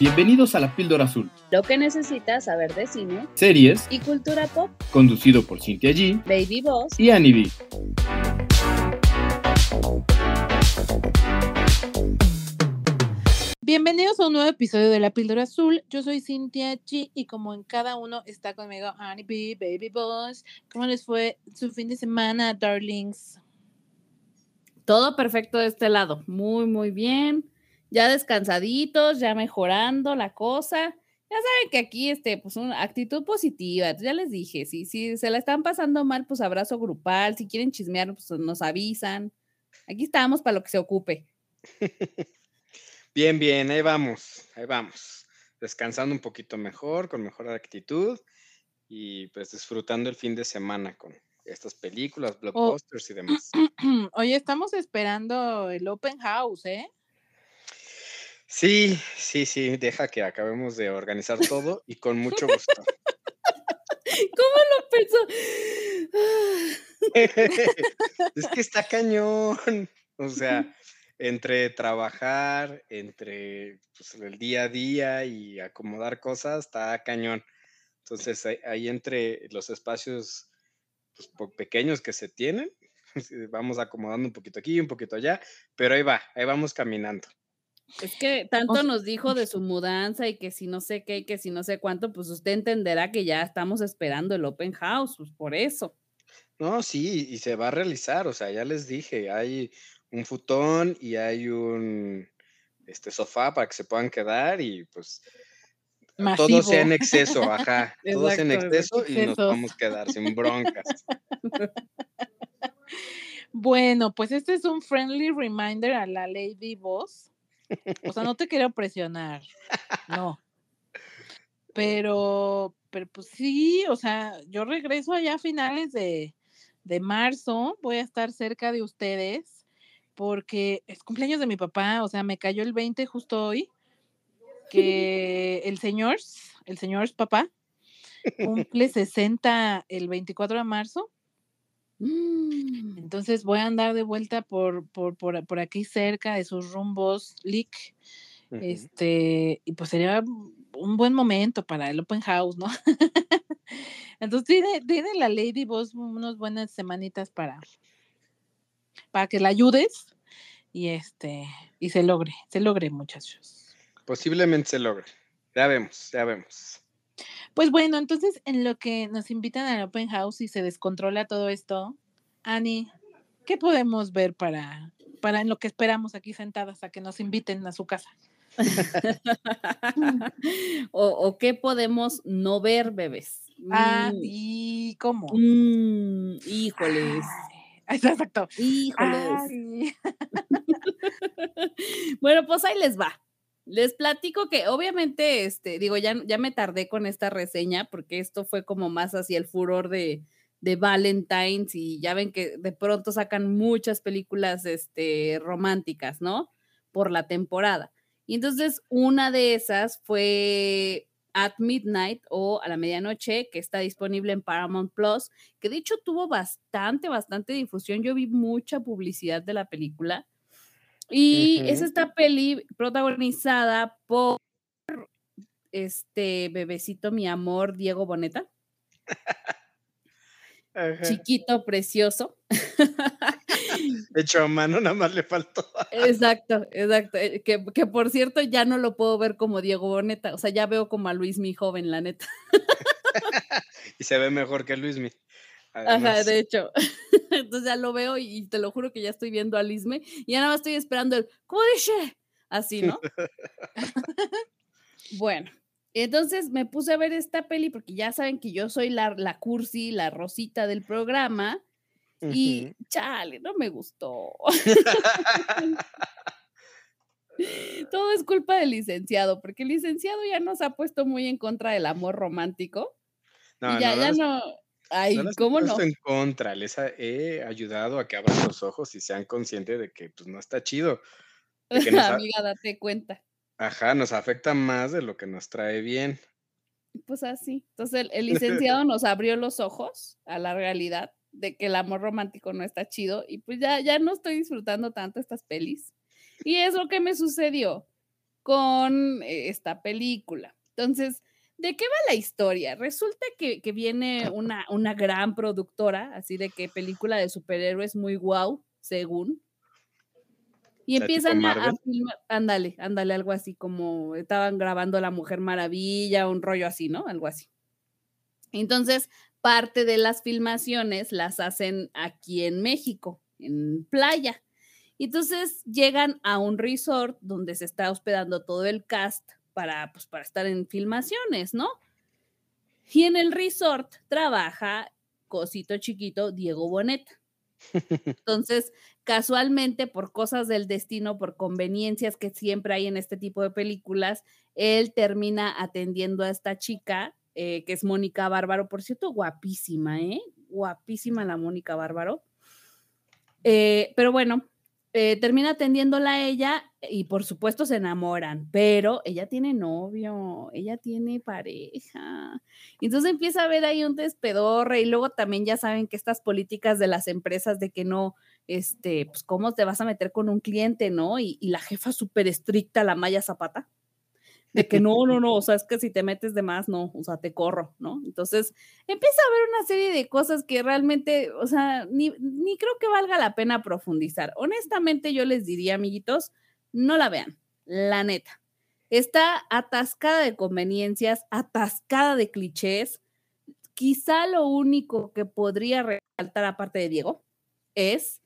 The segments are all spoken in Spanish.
Bienvenidos a La Píldora Azul, Lo que necesitas saber de cine series y cultura pop. conducido por Cintia G Baby Boss. y Annie B. Bienvenidos a un nuevo episodio de La Píldora Azul. Yo soy Cintia G y como en cada uno está conmigo Annie B, Baby Boss. ¿Cómo les fue su fin de semana, darlings? Todo perfecto de este lado. Muy, muy bien. Ya descansaditos, ya mejorando la cosa. Ya saben que aquí, este, pues, una actitud positiva. Ya les dije, si, si se la están pasando mal, pues abrazo grupal. Si quieren chismear, pues nos avisan. Aquí estamos para lo que se ocupe. Bien, bien, ahí vamos, ahí vamos. Descansando un poquito mejor, con mejor actitud y pues disfrutando el fin de semana con estas películas, blockbusters y demás. Oye, estamos esperando el Open House, ¿eh? Sí, sí, sí, deja que acabemos de organizar todo y con mucho gusto. ¿Cómo lo pensó? es que está cañón. O sea, entre trabajar, entre pues, el día a día y acomodar cosas, está cañón. Entonces, ahí, entre los espacios pues, pequeños que se tienen, vamos acomodando un poquito aquí, un poquito allá, pero ahí va, ahí vamos caminando. Es que tanto nos dijo de su mudanza y que si no sé qué y que si no sé cuánto, pues usted entenderá que ya estamos esperando el open house, pues por eso. No, sí, y se va a realizar, o sea, ya les dije, hay un futón y hay un este sofá para que se puedan quedar y pues todo sea en exceso, ajá, todo sea en exceso y nos vamos a quedar sin broncas. Bueno, pues este es un friendly reminder a la Lady Boss. O sea, no te quiero presionar, no. Pero, pero pues sí, o sea, yo regreso allá a finales de, de marzo, voy a estar cerca de ustedes porque es cumpleaños de mi papá, o sea, me cayó el 20 justo hoy, que el señor, el señor papá, cumple 60 el 24 de marzo. Mm, Entonces voy a andar de vuelta por, por, por, por aquí cerca de sus rumbos, Lick. Este, y pues sería un buen momento para el open house, ¿no? Entonces tiene, tiene la Lady Boss unas buenas semanitas para, para que la ayudes y este, y se logre, se logre, muchachos. Posiblemente se logre. Ya vemos, ya vemos. Pues bueno, entonces en lo que nos invitan al open house y se descontrola todo esto, Ani, ¿qué podemos ver para, para en lo que esperamos aquí sentadas a que nos inviten a su casa? o, o qué podemos no ver, bebés. Ah, Mm, ¿y cómo? mm, híjoles, Ay, exacto. híjoles. Bueno, pues ahí les va. Les platico que obviamente, este, digo, ya, ya me tardé con esta reseña porque esto fue como más hacia el furor de, de Valentine's y ya ven que de pronto sacan muchas películas este, románticas, ¿no? Por la temporada. Y entonces una de esas fue At Midnight o a la medianoche, que está disponible en Paramount Plus, que de hecho tuvo bastante, bastante difusión. Yo vi mucha publicidad de la película. Y es Ujú. esta peli protagonizada por este bebecito, mi amor, Diego Boneta, Ajá. chiquito, precioso. Hecho a mano, nada más le faltó. Exacto, exacto. eh, Que, que por cierto ya no lo puedo ver como Diego Boneta, o sea, ya veo como a Luis mi joven, la neta. y se ve mejor que Luismi. Ajá, Además, de hecho. Entonces ya lo veo y, y te lo juro que ya estoy viendo a Lisme y ya nada más estoy esperando el ¿cómo dice? Así, ¿no? bueno, entonces me puse a ver esta peli porque ya saben que yo soy la, la cursi, la rosita del programa y chale, no me gustó. Todo es culpa del licenciado, porque el licenciado ya nos ha puesto muy en contra del amor romántico No, y ya, no, ya no. Ay, No ¿cómo no? en contra, les he ayudado a que abran los ojos y sean conscientes de que pues no está chido, que nos, Amiga, date cuenta. ajá, nos afecta más de lo que nos trae bien. Pues así. Entonces el, el licenciado nos abrió los ojos a la realidad de que el amor romántico no está chido y pues ya, ya no estoy disfrutando tanto estas pelis. Y es lo que me sucedió. con eh, esta película. Entonces, ¿de qué va la historia? Resulta que, viene una, una gran productora, así de que película de superhéroes muy guau, según. Y empiezan a, filmar, ándale, ándale, algo así como estaban grabando La Mujer Maravilla, un rollo así, ¿no? Algo así. Entonces, parte de las filmaciones las hacen aquí en México, en playa. Entonces llegan a un resort donde se está hospedando todo el cast para, pues, para estar en filmaciones, ¿no? Y en el resort trabaja cosito chiquito Diego Boneta. Entonces, casualmente, por cosas del destino, por conveniencias que siempre hay en este tipo de películas, él termina atendiendo a esta chica eh, que es Mónica Bárbaro, por cierto, guapísima, ¿eh? Guapísima la Mónica Bárbaro. Eh, pero bueno, eh, termina atendiéndola a ella y por supuesto se enamoran, pero ella tiene novio, ella tiene pareja. Entonces empieza a ver ahí un despedorre y luego también ya saben que estas políticas de las empresas de que no, este, pues cómo te vas a meter con un cliente, ¿no? Y, y la jefa súper estricta, la Maya Zapata de que no, no, no, o sea, es que si te metes de más, no, o sea, te corro, ¿no? Entonces empieza a haber una serie de cosas que realmente, o sea, ni, ni creo que valga la pena profundizar. Honestamente, yo les diría, amiguitos, no la vean, la neta. Está atascada de conveniencias, atascada de clichés. Quizá lo único que podría resaltar, aparte de Diego, es,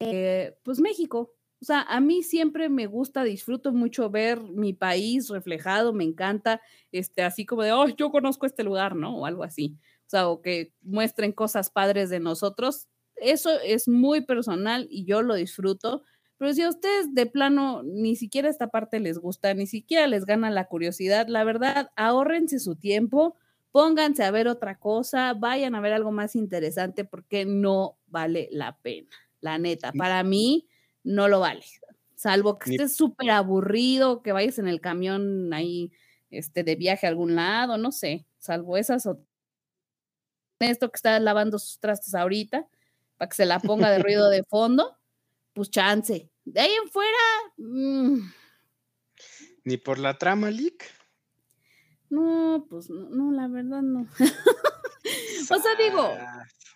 eh, pues México. O sea, a mí siempre me gusta, disfruto mucho ver mi país reflejado, me encanta, este, así como de, oh, yo conozco este lugar, ¿no? O algo así. O sea, o que muestren cosas padres de nosotros. Eso es muy personal y yo lo disfruto. Pero si a ustedes de plano ni siquiera esta parte les gusta, ni siquiera les gana la curiosidad, la verdad, ahórrense su tiempo, pónganse a ver otra cosa, vayan a ver algo más interesante porque no vale la pena. La neta, para mí no lo vale. Salvo que estés súper aburrido, que vayas en el camión ahí este, de viaje a algún lado, no sé, salvo esas o esto que está lavando sus trastes ahorita, para que se la ponga de ruido de fondo, pues chance. De ahí en fuera. Mm. Ni por la trama, Lick. No, pues no, la verdad no. o sea, digo,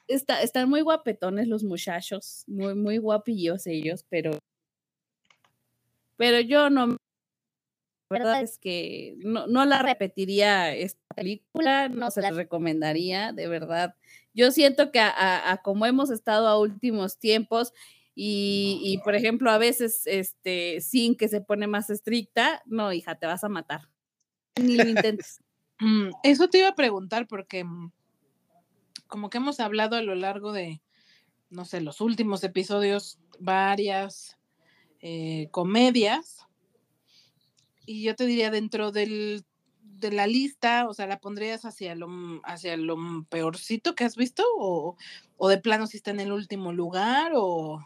está, están muy guapetones los muchachos, muy, muy guapillos ellos, pero, pero yo no, la verdad es que no, no la repetiría esta película, no se la recomendaría, de verdad. Yo siento que a, como hemos estado a últimos tiempos, y, y, por ejemplo, a veces, este, sin que se pone más estricta, no, hija, te vas a matar. Ni lo intentes. Mm, eso te iba a preguntar porque mm, como que hemos hablado a lo largo de, no sé, los últimos episodios, varias eh, comedias. Y yo te diría dentro del, de la lista, o sea, ¿la pondrías hacia lo, hacia lo peorcito que has visto? ¿O, o de plano si está en el último lugar? ¿O...?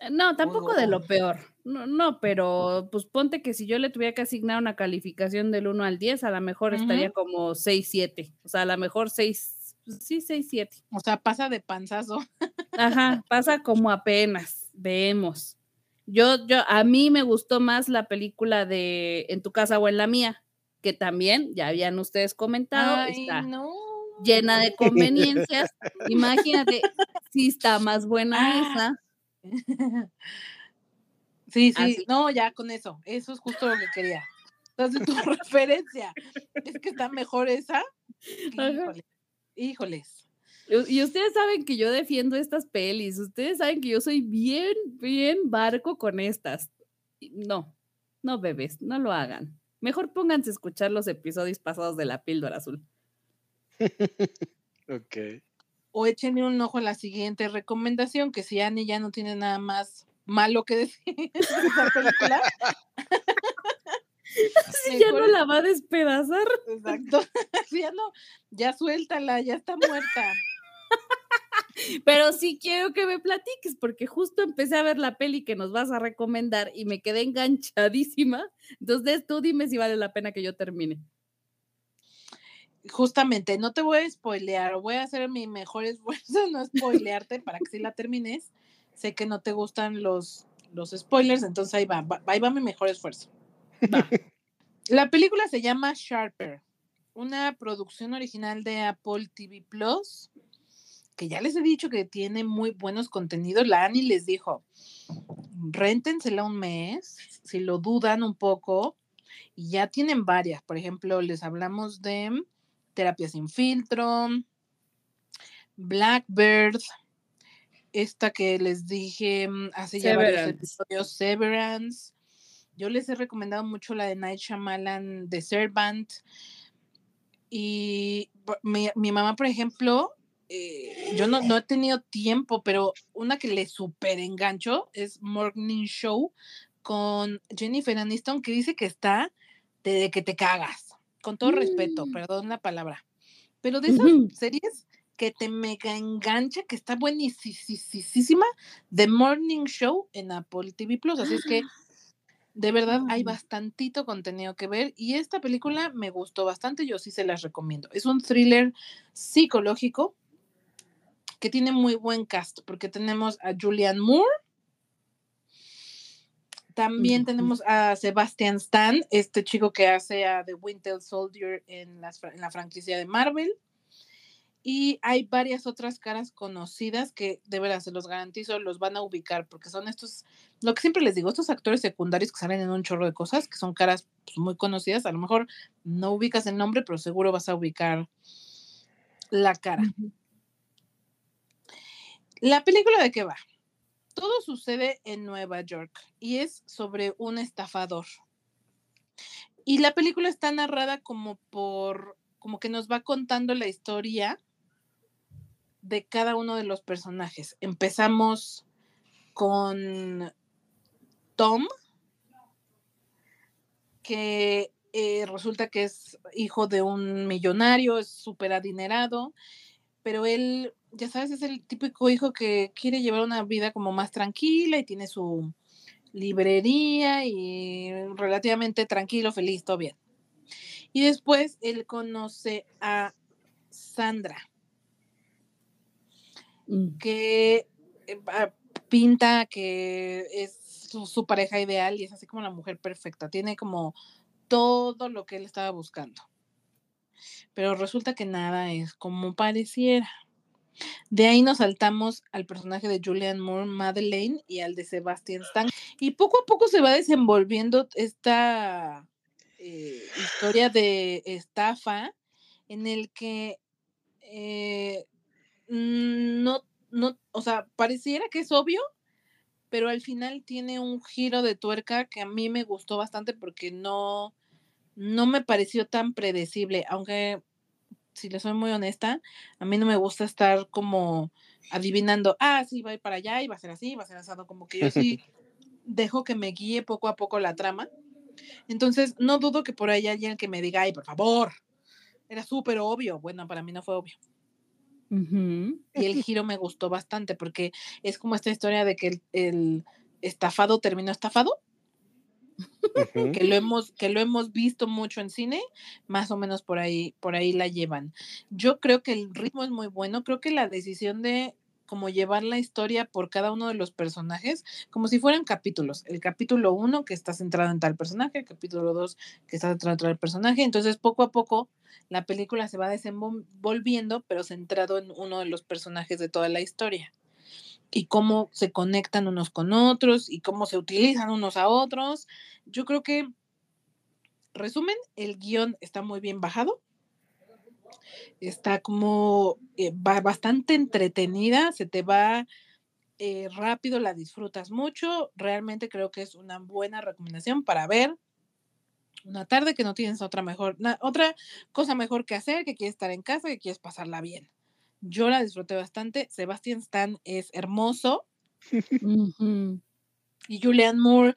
Eh, no, tampoco de lo peor. No, no, pero pues ponte que si yo le tuviera que asignar una calificación del 1 al 10, a lo mejor estaría como 6, 7. O sea, a lo mejor 6, sí, 6, 7. O sea, pasa de panzazo. Ajá, pasa como apenas, vemos. Yo, yo, a mí me gustó más la película de En tu casa o en la mía, que también, ya habían ustedes comentado, está llena de conveniencias. Imagínate si está más buena esa. Sí, sí, no, ya con eso, eso es justo lo que quería. Entonces, tu referencia es que está mejor esa. Híjoles. Y ustedes saben que yo defiendo estas pelis, ustedes saben que yo soy bien, bien barco con estas. No, no bebés, no lo hagan. Mejor pónganse a escuchar los episodios pasados de la píldora azul. ok. O échenle un ojo a la siguiente recomendación, que si Annie ya no tiene nada más malo que decir de esa película, si ya no la va a despedazar. Exacto. ya no, ya suéltala, ya está muerta. Pero sí quiero que me platiques, porque justo empecé a ver la peli que nos vas a recomendar y me quedé enganchadísima. Entonces tú dime si vale la pena que yo termine. Justamente, no te voy a spoilear, voy a hacer mi mejor esfuerzo no spoilearte para que si la termines. Sé que no te gustan los, los spoilers, entonces ahí va, ahí va mi mejor esfuerzo. Va. La película se llama Sharper, una producción original de Apple TV Plus, que ya les he dicho que tiene muy buenos contenidos. La Ani les dijo, réntensela un mes, si lo dudan un poco, y ya tienen varias. Por ejemplo, les hablamos de Terapia sin filtro, Blackbird, esta que les dije mm, hace ya varios Severance. episodios, Severance. Yo les he recomendado mucho la de Night Shyamalan, The Servant. Y mi, mi mamá, por ejemplo, eh, yo no, no he tenido tiempo, pero una que le súper engancho es Morning Show con Jennifer Aniston, que dice que está de, de que te cagas. Con todo respeto, Mm. perdón la palabra. Pero de esas series que te mega engancha, que está buenísima, The Morning Show en Apple TV Plus. Así es que de verdad hay bastantito contenido que ver y esta película me gustó bastante, yo sí se las recomiendo. Es un thriller psicológico que tiene muy buen cast porque tenemos a Julianne Moore, también tenemos a Sebastian Stan, este chico que hace a The Winter Soldier en la franquicia de Marvel. Y hay varias otras caras conocidas que de verdad se los garantizo, los van a ubicar, porque son estos, lo que siempre les digo, estos actores secundarios que salen en un chorro de cosas, que son caras pues, muy conocidas. A lo mejor no ubicas el nombre, pero seguro vas a ubicar la cara. La película de qué va? Todo sucede en Nueva York y es sobre un estafador. Y la película está narrada como por, como que nos va contando la historia de cada uno de los personajes. Empezamos con Tom, que eh, resulta que es hijo de un millonario, es súper adinerado, pero él, ya sabes, es el típico hijo que quiere llevar una vida como más tranquila y tiene su librería y relativamente tranquilo, feliz, todo bien. Y después él conoce a Sandra, Mm. que eh, pinta que es su, pareja ideal y es así como la mujer perfecta. Tiene como todo lo que él estaba buscando. Pero resulta que nada es como pareciera. De ahí nos saltamos al personaje de Julianne Moore, Madeleine, y al de Sebastian Stan. Y poco a poco se va desenvolviendo esta eh, historia de estafa en el que eh, no, o sea, pareciera que es obvio, pero al final tiene un giro de tuerca que a mí me gustó bastante porque no, no me pareció tan predecible, aunque si le soy muy honesta, a mí no me gusta estar como adivinando, ah, sí, va a ir para allá y va a ser así, va a ser asado, como que yo sí dejo que me guíe poco a poco la trama. Entonces, no dudo que por ahí haya alguien que me diga, ay, por favor, era súper obvio. Bueno, para mí no fue obvio. Y el giro me gustó bastante porque es como esta historia de que el, el estafado terminó estafado, que lo hemos que lo hemos visto mucho en cine, más o menos por ahí por ahí la llevan. Yo creo que el ritmo es muy bueno, creo que la decisión de como llevar la historia por cada uno de los personajes, como si fueran capítulos. El capítulo uno que está centrado en tal personaje, el capítulo dos que está centrado en tal personaje. Entonces, poco a poco, la película se va desenvolviendo, pero centrado en uno de los personajes de toda la historia. Y cómo se conectan unos con otros y cómo se utilizan unos a otros. Yo creo que, resumen, el guion está muy bien bajado está como eh, ba- bastante entretenida, se te va eh, rápido, la disfrutas mucho. Realmente creo que es una buena recomendación para ver una tarde que no tienes otra mejor, na- otra cosa mejor que hacer, que quieres estar en casa, que quieres pasarla bien. Yo la disfruté bastante. Sebastian Stan es hermoso y Julianne Moore,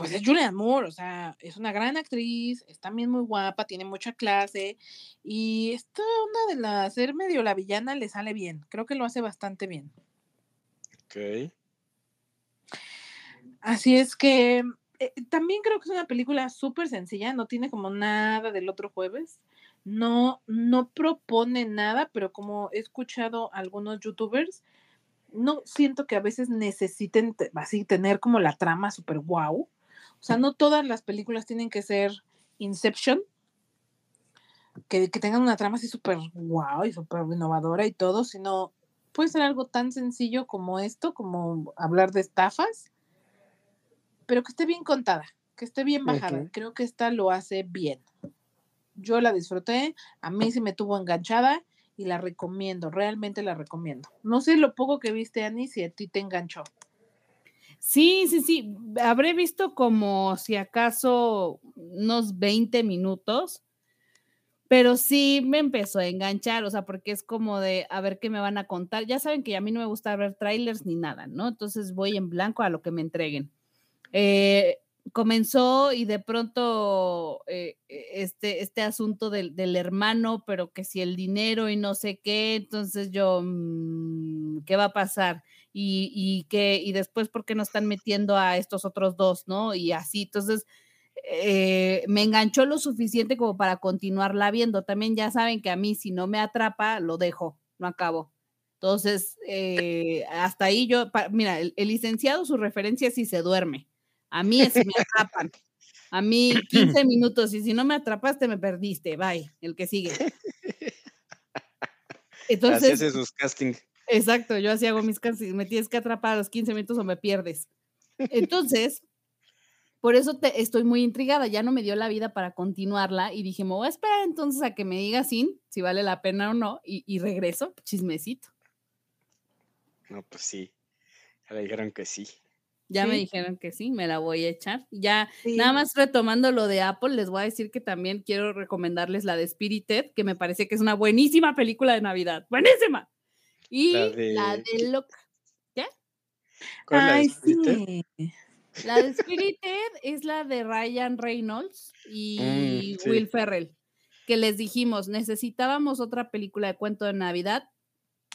pues es Julianne Moore, o sea, es una gran actriz, es también muy guapa, tiene mucha clase y esta onda de la ser medio la villana le sale bien. Creo que lo hace bastante bien. Ok. Así es que eh, también creo que es una película súper sencilla, no tiene como nada del otro jueves. No, no propone nada, pero como he escuchado a algunos youtubers, no siento que a veces necesiten te- así tener como la trama súper guau. O sea, no todas las películas tienen que ser Inception, que, que tengan una trama así súper wow y súper innovadora y todo, sino puede ser algo tan sencillo como esto, como hablar de estafas, pero que esté bien contada, que esté bien bajada. Creo que esta lo hace bien. Yo la disfruté, a mí sí me tuvo enganchada y la recomiendo, realmente la recomiendo. No sé lo poco que viste, Ani, si a ti te enganchó. Sí, sí, sí. Habré visto como si acaso unos 20 minutos, pero sí me empezó a enganchar, o sea, porque es como de a ver qué me van a contar. Ya saben que a mí no me gusta ver trailers ni nada, ¿no? Entonces voy en blanco a lo que me entreguen. Eh, comenzó y de pronto eh, este, este asunto del, del, hermano, pero que si el dinero y no sé qué, entonces yo, mmm, ¿qué va a pasar? Y, y, que, y después, ¿por qué no están metiendo a estos otros dos, no? Y así, entonces, eh, me enganchó lo suficiente como para continuarla viendo. También ya saben que a mí, si no me atrapa, lo dejo, no acabo. Entonces, eh, hasta ahí yo, pa, mira, el, el licenciado, su referencia es si se duerme. A mí es si me atrapan. A mí 15 minutos y si no me atrapaste me perdiste. Bye, el que sigue. Entonces, Así hace sus casting. Exacto, yo así hago mis castings. Me tienes que atrapar a los 15 minutos o me pierdes. Entonces, por eso te, estoy muy intrigada. Ya no me dio la vida para continuarla y dije, me voy a esperar entonces a que me diga sin, si vale la pena o no, y, y regreso, chismecito. No, pues sí. Ya le dijeron que sí. Ya Sí. me dijeron que sí, me la voy a echar. Ya, Sí. nada más retomando lo de Apple, les voy a decir que también quiero recomendarles la de Spirited, que me parece que es una buenísima película de Navidad. ¡Buenísima! Y La la de- de, Loc- ¿Cuál es la de sí. La de Spirited es la de Ryan Reynolds y Mm, sí. Will Ferrell, que les dijimos, necesitábamos otra película de cuento de Navidad,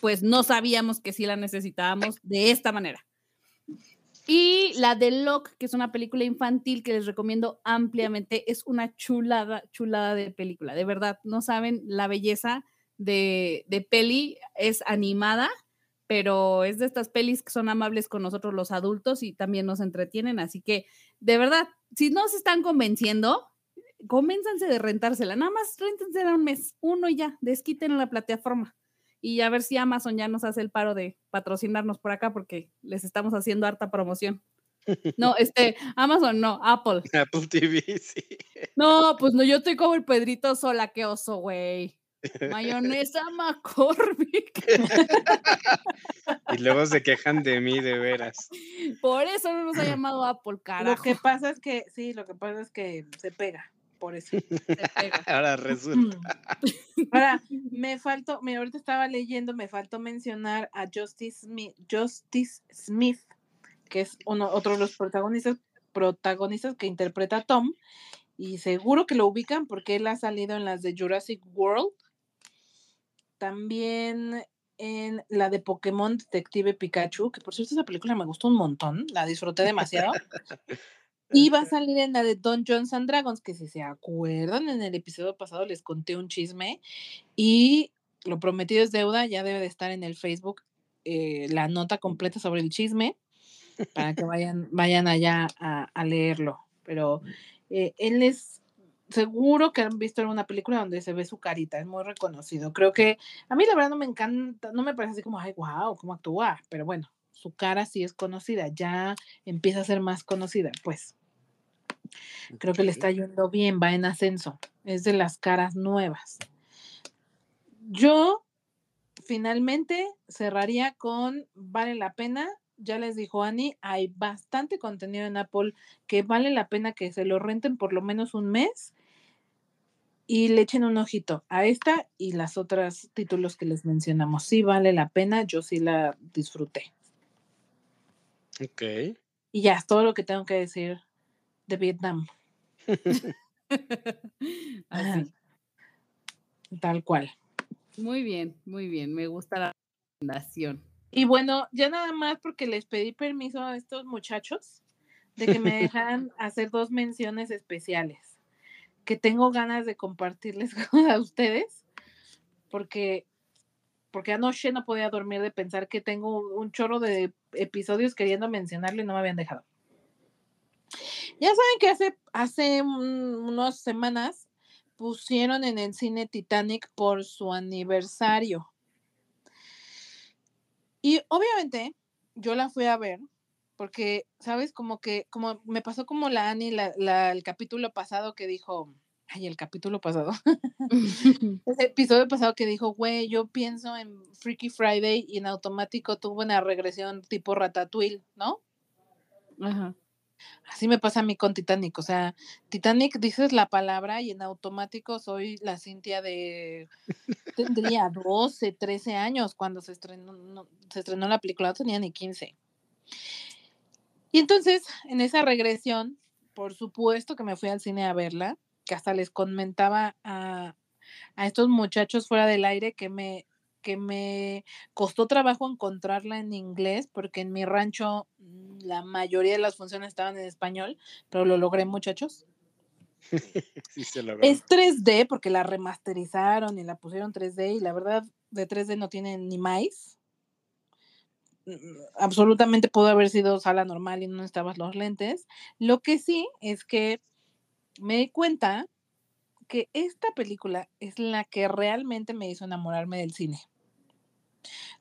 pues no sabíamos que sí la necesitábamos de esta manera. Y la de Locke, que es una película infantil que les recomiendo ampliamente, es una chulada, chulada de película. De verdad, no saben la belleza de, de peli, es animada, pero es de estas pelis que son amables con nosotros los adultos y también nos entretienen. Así que, de verdad, si no se están convenciendo, convénzanse de rentársela. Nada más réntensela un mes, uno y ya, desquiten en la plataforma. Y a ver si Amazon ya nos hace el paro de patrocinarnos por acá porque les estamos haciendo harta promoción. No, este, Amazon no, Apple. Apple TV, sí. No, pues no, yo estoy como el Pedrito sola, qué oso, güey. Mayonesa McCormick. Y luego se quejan de mí, de veras. Por eso no nos ha llamado Apple, Lo carajo. que pasa es que, sí, lo que pasa es que se pega, por eso. se pega. Ahora resulta. Ahora, me faltó, me ahorita estaba leyendo, me faltó mencionar a Justice Smith, Justice Smith, que es uno, otro de los protagonistas, protagonistas que interpreta a Tom, y seguro que lo ubican porque él ha salido en las de Jurassic World, también en la de Pokémon Detective Pikachu, que por cierto esa película me gustó un montón, la disfruté demasiado. Y va a salir en la de Dungeons and Dragons, que si se acuerdan, en el episodio pasado les conté un chisme y lo prometido es deuda, ya debe de estar en el Facebook eh, la nota completa sobre el chisme para que vayan, vayan allá a, a leerlo. Pero eh, él es seguro que han visto alguna película donde se ve su carita, es muy reconocido. Creo que a mí la verdad no me encanta, no me parece así como, ay, wow, cómo actúa, pero bueno, su cara sí es conocida, ya empieza a ser más conocida, pues. Creo que le está yendo bien, va en ascenso, es de las caras nuevas. Yo finalmente cerraría con vale la pena. Ya les dijo Ani, hay bastante contenido en Apple que vale la pena que se lo renten por lo menos un mes y le echen un ojito a esta y las otras títulos que les mencionamos. Sí vale la pena, yo sí la disfruté. Ok. Y ya es todo lo que tengo que decir de Vietnam, Así. tal cual. Muy bien, muy bien. Me gusta la recomendación. Y bueno, ya nada más porque les pedí permiso a estos muchachos de que me dejaran hacer dos menciones especiales que tengo ganas de compartirles a ustedes porque porque anoche no podía dormir de pensar que tengo un chorro de episodios queriendo mencionarle y no me habían dejado. Ya saben que hace, hace unas semanas pusieron en el cine Titanic por su aniversario. Y obviamente yo la fui a ver porque, ¿sabes? Como que, como me pasó como la Annie la, el capítulo pasado que dijo, ay, el capítulo pasado, ese episodio pasado que dijo, güey, yo pienso en Freaky Friday y en automático tuvo una regresión tipo Ratatouille, ¿no? Ajá. Así me pasa a mí con Titanic, o sea, Titanic dices la palabra y en automático soy la Cintia de, tendría 12, 13 años cuando se estrenó, se estrenó la película, no tenía ni 15. Y entonces, en esa regresión, por supuesto que me fui al cine a verla, que hasta les comentaba a, a estos muchachos fuera del aire que me, que me costó trabajo encontrarla en inglés, porque en mi rancho mm, la mayoría de las funciones estaban en español, pero lo logré, muchachos. Es 3D porque la remasterizaron y la pusieron 3D y la verdad de 3D no tiene ni más. Absolutamente pudo haber sido sala normal y no estaban los lentes. Lo que sí es que me di cuenta que esta película es la que realmente me hizo enamorarme del cine.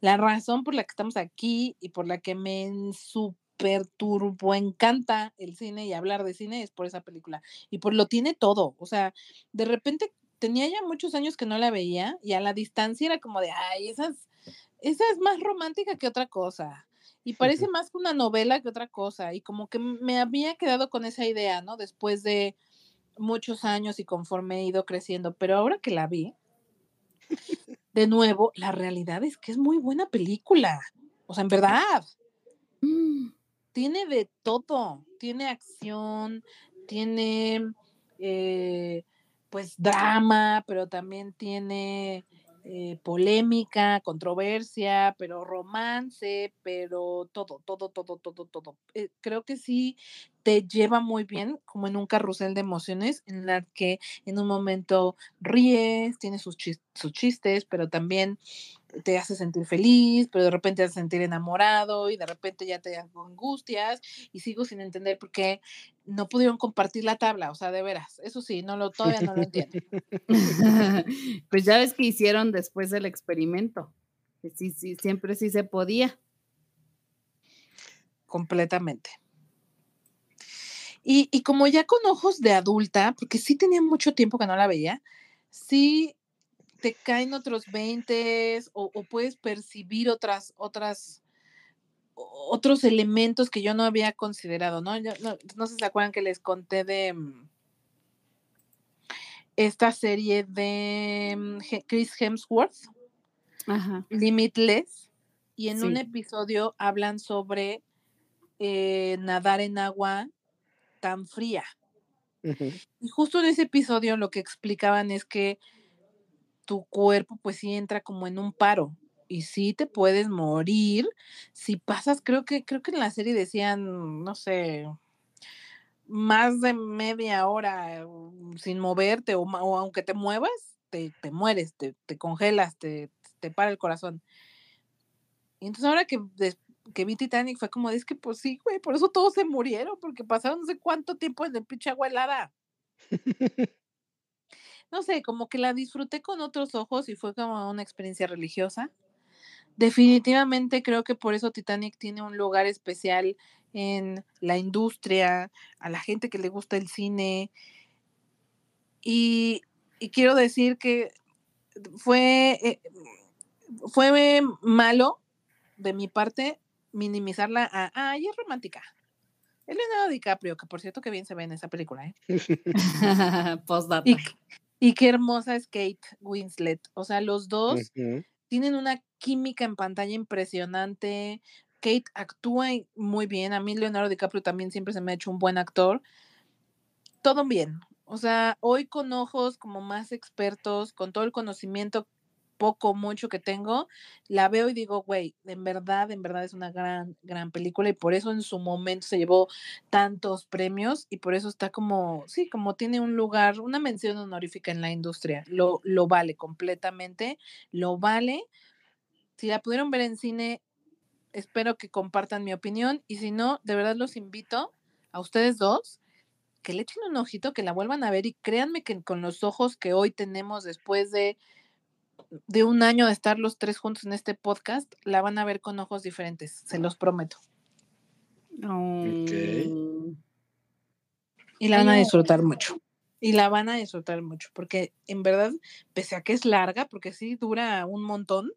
La razón por la que estamos aquí y por la que me super turbo encanta el cine y hablar de cine es por esa película. Y por lo tiene todo. O sea, de repente tenía ya muchos años que no la veía y a la distancia era como de, ay, esa es, esa es más romántica que otra cosa. Y parece más que una novela que otra cosa. Y como que me había quedado con esa idea, ¿no? Después de muchos años y conforme he ido creciendo. Pero ahora que la vi, de nuevo, la realidad es que es muy buena película. O sea, en verdad. Mm. Tiene de todo. Tiene acción, tiene eh, pues drama, pero también tiene eh, polémica, controversia, pero romance, pero todo, todo, todo, todo, todo. Eh, creo que sí te lleva muy bien, como en un carrusel de emociones, en la que en un momento ríes, tienes sus, sus chistes, pero también te hace sentir feliz, pero de repente te hace sentir enamorado y de repente ya te angustias y sigo sin entender por qué no pudieron compartir la tabla, o sea, de veras, eso sí, no lo, todavía no lo entiendo. pues ya ves que hicieron después del experimento, que sí, sí, siempre sí se podía. Completamente. Y, y como ya con ojos de adulta, porque sí tenía mucho tiempo que no la veía, sí te caen otros 20 o, puedes percibir otras, otras, otros elementos que yo no había considerado, ¿no? no, sé si se acuerdan que les conté de mm, esta serie de mm, Chris Hemsworth, Limitless, y en un episodio hablan sobre eh, nadar en agua tan fría. Y justo en ese episodio lo que explicaban es que tu cuerpo pues sí entra como en un paro y sí te puedes morir si pasas, creo que, creo que en la serie decían, no sé, más de media hora mm, sin moverte o, aunque te muevas, te, mueres, te, congelas, te, te para el corazón. Y entonces ahora que, que vi Titanic fue como, es que pues sí, güey, por eso todos se murieron, porque pasaron no sé cuánto tiempo en el pinche agua helada. no sé, como que la disfruté con otros ojos y fue como una experiencia religiosa. Definitivamente creo que por eso Titanic tiene un lugar especial en la industria, a la gente que le gusta el cine. Y, quiero decir que fue, eh, fue malo de mi parte minimizarla a, ay, es romántica. Es Leonardo DiCaprio, que por cierto que bien se ve en esa película, ¿eh? Postdata. Y qué hermosa es Kate Winslet. O sea, los dos tienen una química en pantalla impresionante. Kate actúa muy bien. A mí Leonardo DiCaprio también siempre se me ha hecho un buen actor. Todo bien. O sea, hoy con ojos como más expertos, con todo el conocimiento poco, mucho que tengo, la veo y digo, güey, en verdad, en verdad es una gran, gran película y por eso en su momento se llevó tantos premios y por eso está como, sí, como tiene un lugar, una mención honorífica en la industria. Lo, lo vale completamente, lo vale. Si la pudieron ver en cine, espero que compartan mi opinión y si no, de verdad los invito a ustedes dos que le echen un ojito, que la vuelvan a ver y créanme que con los ojos que hoy tenemos después de, de un año de estar los tres juntos en este podcast, la van a ver con ojos diferentes, se los prometo. Mm, Y la van a disfrutar mucho. Y la van a disfrutar mucho, porque en verdad, pese a que es larga, porque sí dura un montón,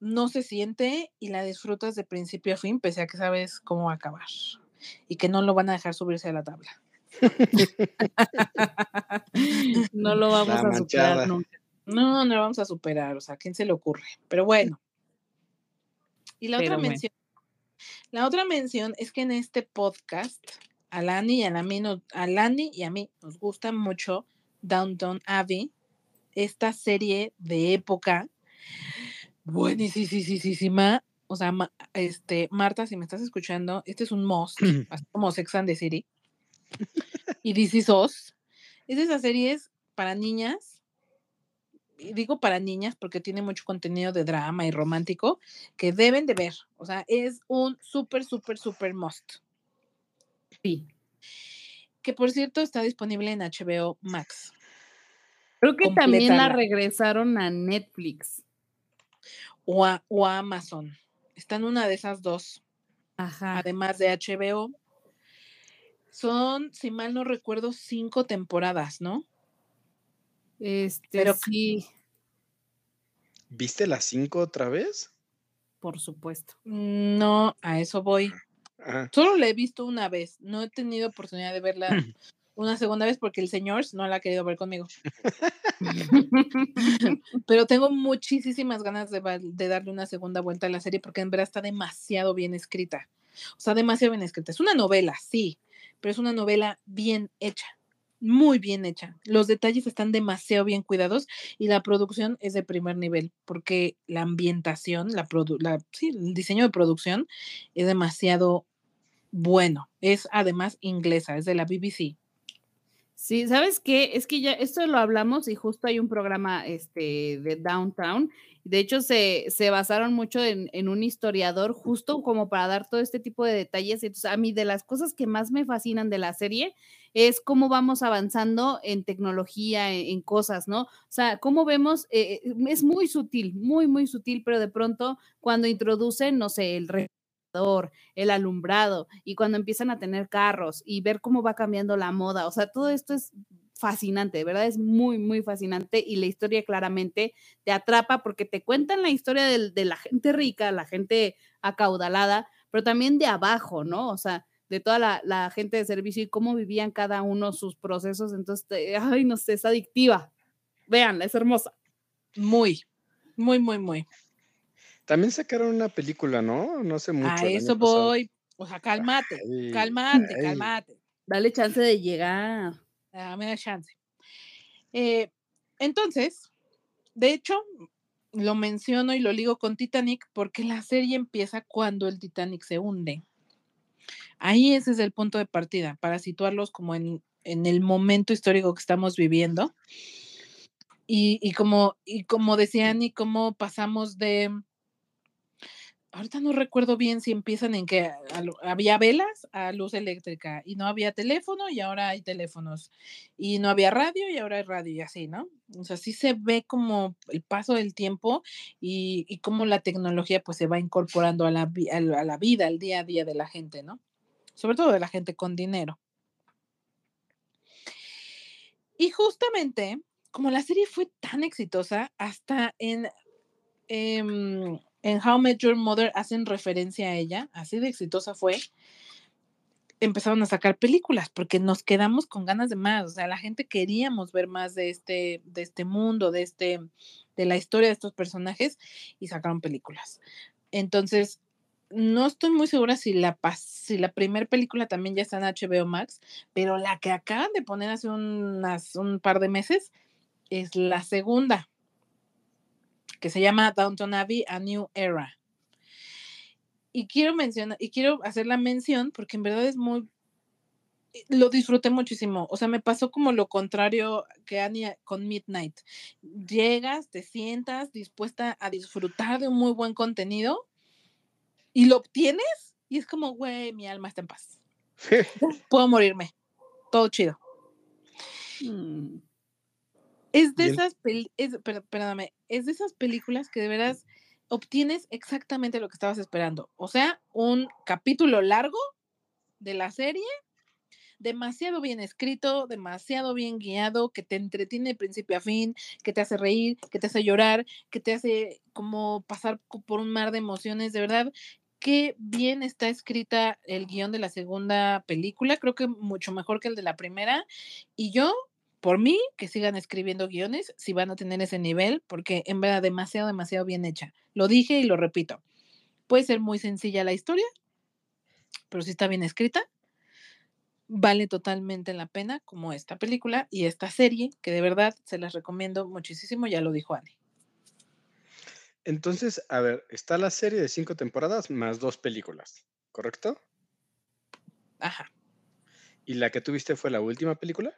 no se siente y la disfrutas de principio a fin, pese a que sabes cómo va a acabar. Y que no lo van a dejar subirse a la tabla. No lo vamos La a superar manchada. nunca. No, no lo vamos a superar, o sea, ¿a quién se le ocurre? Pero bueno. Y la Pero otra bueno. mención, la otra mención es que en este podcast, a Lani y a, la mí nos- a Lani y a mí nos gusta mucho Downton Abbey, esta serie de época buenísima. O sea, Ma- este, Marta, si me estás escuchando, este es un must, así como Sex and the City. Y This Is Us. Es de esas series para niñas. Digo para niñas porque tiene mucho contenido de drama y romántico que deben de ver. O sea, es un súper, súper, súper must. Sí. Que por cierto está disponible en HBO Max. Creo que también la regresaron a Netflix. o a, o a Amazon. Está en una de esas dos, Ajá. además de HBO. Son, si mal no recuerdo, cinco temporadas, ¿no? Este, Pero- sí, ¿Viste las cinco otra vez? por supuesto. No, a eso voy. Ah, Solo la he visto una vez. No he tenido oportunidad de verla una segunda vez porque el señor no la ha querido ver conmigo. Pero tengo muchísimas ganas de, de darle una segunda vuelta a la serie porque en verdad está demasiado bien escrita. O sea, demasiado bien escrita. Es una novela, sí, pero es una novela bien hecha, muy bien hecha. Los detalles están demasiado bien cuidados y la producción es de primer nivel porque la ambientación, la, la sí, el diseño de producción es demasiado bueno. Es además inglesa, es de la BBC. Sí, ¿sabes qué? Es que ya esto lo hablamos y justo hay un programa este, de Downtown. De hecho, se, se basaron mucho en, en un historiador justo como para dar todo este tipo de detalles. Entonces, a mí de las cosas que más me fascinan de la serie es cómo vamos avanzando en tecnología, en, en cosas, ¿no? O sea, cómo vemos, eh, eh, es muy sutil, muy, muy sutil, pero de pronto cuando introducen, no sé, el el alumbrado y cuando empiezan a tener carros y ver cómo va cambiando la moda, o sea, todo esto es fascinante, de verdad es muy, muy fascinante y la historia claramente te atrapa porque te cuentan la historia del- de la gente rica, la gente acaudalada, pero también de abajo, ¿no? O sea, de toda la, la gente de servicio y cómo vivían cada uno sus procesos, entonces, te- ay, no sé, es adictiva. Véanla, es hermosa. Muy, muy, muy, muy. También sacaron una película, ¿no? No sé mucho. a el eso año pasado. voy. O sea, cálmate, Ay, cálmate, ay. cálmate. Dale chance de llegar. Dame la chance. Eh, entonces, de hecho, lo menciono y lo ligo con Titanic porque la serie empieza cuando el Titanic se hunde. Ahí ese es el punto de partida, para situarlos como en, en el momento histórico que estamos viviendo. Y, y como, y como decían, y cómo pasamos de. Ahorita no recuerdo bien si empiezan en que había velas a luz eléctrica y no había teléfono y ahora hay teléfonos y no había radio y ahora hay radio y así, ¿no? O sea, sí se ve como el paso del tiempo y, cómo la tecnología pues se va incorporando a la vida, al día a día de la gente, ¿no? Sobre todo de la gente con dinero. Y justamente, como la serie fue tan exitosa, hasta en, em, en How Met Your Mother hacen referencia a ella, así de exitosa fue, empezaron a sacar películas porque nos quedamos con ganas de más, o sea, la gente queríamos ver más de este, de este mundo, de, este, de la historia de estos personajes y sacaron películas. Entonces, no estoy muy segura si la, si la primera película también ya está en HBO Max, pero la que acaban de poner hace un par de meses es la segunda, que se llama Downton Abbey, A New Era. Y quiero mencionar, y quiero hacer la mención porque en verdad es muy, eh, lo disfruté muchísimo. O sea, me pasó como lo contrario que Annie con Midnight. Llegas, te sientas dispuesta a disfrutar de un muy buen contenido y lo obtienes y es como, güey, mi alma está en paz. Puedo morirme. todo chido. Mm. Es de esas es, per- perdóname, es de esas películas que de veras obtienes exactamente lo que estabas esperando. O sea, un capítulo largo de la serie, demasiado bien escrito, demasiado bien guiado, que te entretiene de principio a fin, que te hace reír, que te hace llorar, que te hace como pasar por un mar de emociones. De verdad, qué bien está escrita el guion de la segunda película. Creo que mucho mejor que el de la primera. Y yo por mí, que sigan escribiendo guiones si van a tener ese nivel, porque en verdad demasiado, demasiado bien hecha. Lo dije y lo repito. Puede ser muy sencilla la historia, pero si está bien escrita, vale totalmente la pena, como esta película y esta serie, que de verdad se las recomiendo muchísimo, ya lo dijo Ani. Entonces, a ver, está la serie de cinco temporadas más dos películas, ¿correcto? Ajá. ¿Y la que tuviste fue la última película?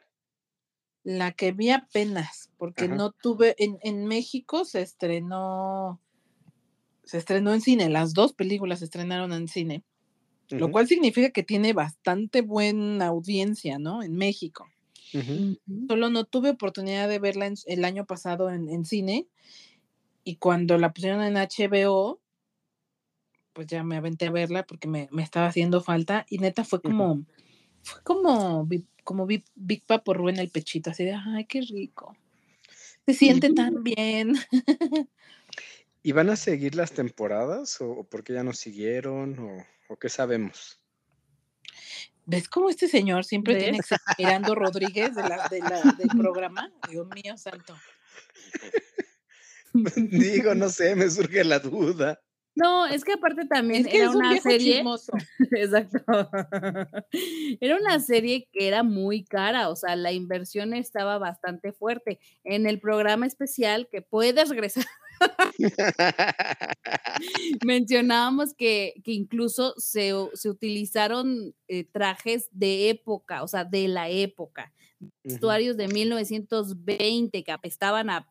La que vi apenas, porque Ajá. no tuve, en, en México se estrenó, se estrenó en cine, las dos películas se estrenaron en cine. lo cual significa que tiene bastante buena audiencia, ¿no? En México. Solo no tuve oportunidad de verla en- el año pasado en, en cine y cuando la pusieron en HBO, pues ya me aventé a verla porque me, me estaba haciendo falta y neta fue como, fue como, como vi Big Papo en el pechito, así de, ay, qué rico. Se siente tan bien. ¿Y van a seguir las temporadas o, o por qué ya no siguieron o, o qué sabemos? ¿Ves cómo este señor siempre tiene ¿Ves? que ser Mirando Rodríguez de la, de la- del programa? Dios mío santo. Digo, no sé, me surge la duda. No, es que aparte también Es que era es un una serie. chismoso. Exacto. Era una serie que era muy cara, o sea, la inversión estaba bastante fuerte. En el programa especial que puedes regresar, mencionábamos que, que incluso se, se utilizaron eh, trajes de época, o sea, de la época, vestuarios de 1920 que apestaban a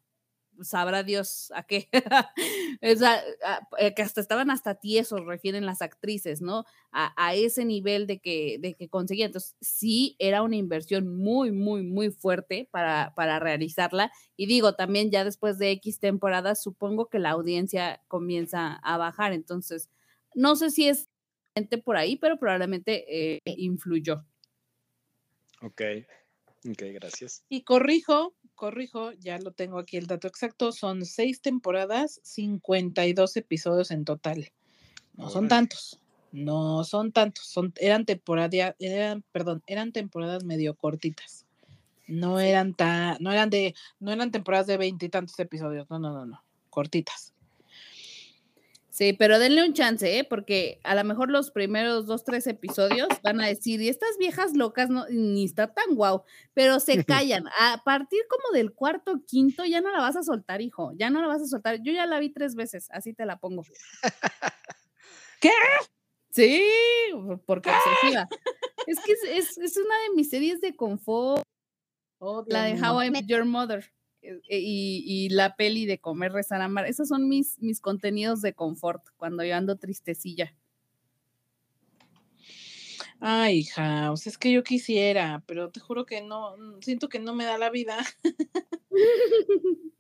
sabrá Dios a qué. o sea, a- eh, que hasta estaban hasta tiesos, refieren las actrices, ¿no? A, ese nivel de que, de que conseguían. Entonces, sí, era una inversión muy, muy, muy fuerte para, para realizarla. Y digo, también ya después de X temporadas, supongo que la audiencia comienza a bajar. Entonces, no sé si es por ahí, pero probablemente eh, influyó. Ok, ok, gracias. Y corrijo, corrijo, ya lo tengo aquí el dato exacto, son seis temporadas, 52 episodios en total. No son tantos, no son tantos, son, eran temporadas, eran, perdón, eran temporadas medio cortitas. No eran tan, no eran de, no eran temporadas de veintitantos episodios, no, no, no, no, cortitas. Sí, pero denle un chance, ¿eh? Porque a lo mejor los primeros dos, tres episodios van a decir, y estas viejas locas no, ni está tan guau, pero se callan. A partir como del cuarto, quinto, ya no la vas a soltar, hijo, ya no la vas a soltar. Yo ya la vi tres veces, así te la pongo. ¿Qué? Sí, porque obsesiva. Es que es, es, es una de mis series de confort, Oh, la de How. I Met Your Mother y, y la peli de Comer, Rezar, Amar. Esos son mis, mis contenidos de confort cuando yo ando tristecilla. Ay, hija, o sea, es que yo quisiera, pero te juro que no, mm, siento que no me da la vida.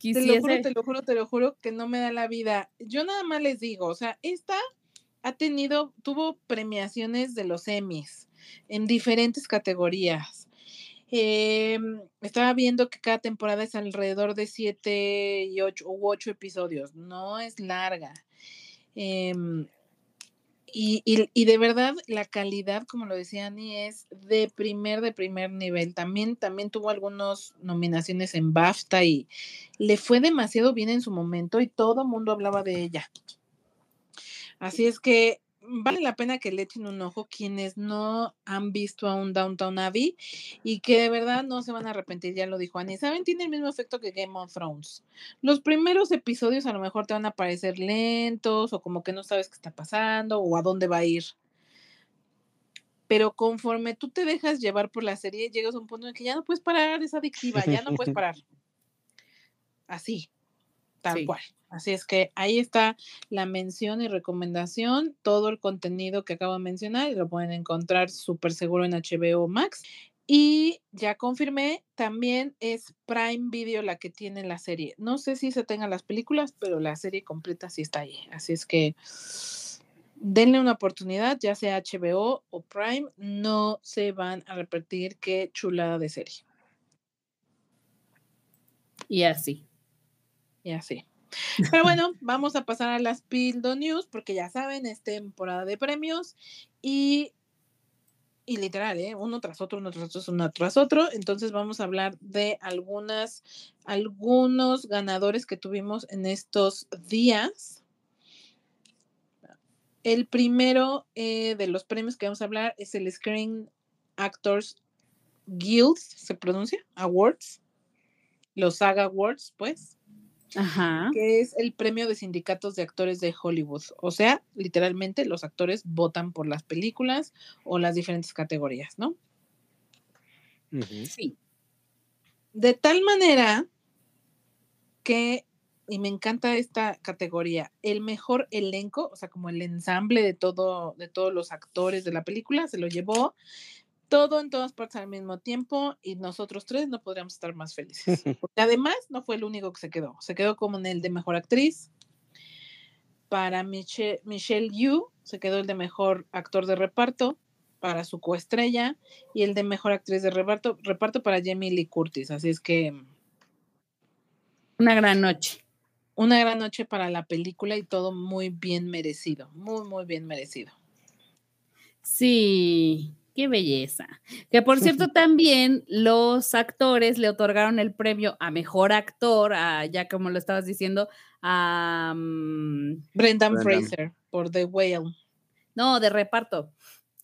Te lo juro, te lo juro, te lo juro que no me da la vida. Yo nada más les digo, o sea, esta ha tenido, tuvo premiaciones de los Emmys en diferentes categorías. Em, estaba viendo que cada temporada es alrededor de siete y ocho u ocho episodios. No es larga. Em, y, y- y de verdad, la calidad, como lo decía Ani, es de primer, de primer nivel. También, también tuvo algunas nominaciones en BAFTA y le fue demasiado bien en su momento y todo el mundo hablaba de ella. Así es que vale la pena que le echen un ojo quienes no han visto aún Downtown Abbey y que de verdad no se van a arrepentir, ya lo dijo Ani. ¿Saben? Tiene el mismo efecto que Game of Thrones. Los primeros episodios a lo mejor te van a parecer lentos o como que no sabes qué está pasando o a dónde va a ir. Pero conforme tú te dejas llevar por la serie, llegas a un punto en que ya no puedes parar, es adictiva, ya no puedes parar. Así, tal Sí. cual, Así es que ahí está la mención y recomendación, todo el contenido que acabo de mencionar, lo pueden encontrar súper seguro en HBO Max. Y ya confirmé, también es Prime Video la que tiene la serie. No sé si se tengan las películas, pero la serie completa sí está ahí. Así es que denle una oportunidad, ya sea HBO o Prime, no se van a repetir qué chulada de serie. Y así. Y así. Pero bueno, vamos a pasar a las Pildo News, porque ya saben, es temporada de premios y y literal, ¿eh? uno tras otro, uno tras otro, uno tras otro. Entonces vamos a hablar de algunas, algunos ganadores que tuvimos en estos días. El primero eh, de los premios que vamos a hablar es el Screen Actors Guild, ¿se pronuncia? Awards. Los Saga Awards, pues. Ajá. que es el premio de sindicatos de actores de Hollywood. O sea, literalmente los actores votan por las películas o las diferentes categorías, ¿no? Sí. De tal manera que, y me encanta esta categoría, el mejor elenco, o sea, como el ensamble de todo, de todos los actores de la película, se lo llevó todo en todas partes al mismo tiempo y nosotros tres no podríamos estar más felices. Porque además no fue el único que se quedó, se quedó como en el de mejor actriz. Para Miche- Michelle Yu se quedó el de mejor actor de reparto para su coestrella y el de mejor actriz de reparto, reparto para Jamie Lee Curtis. Así es que Una gran noche. una gran noche para la película y todo muy bien merecido, muy, muy bien merecido. Sí, qué belleza. Que por cierto, también los actores le otorgaron el premio a mejor actor, a, ya como lo estabas diciendo, a. mm, Brendan, Brendan. Fraser por The Whale. no, de reparto.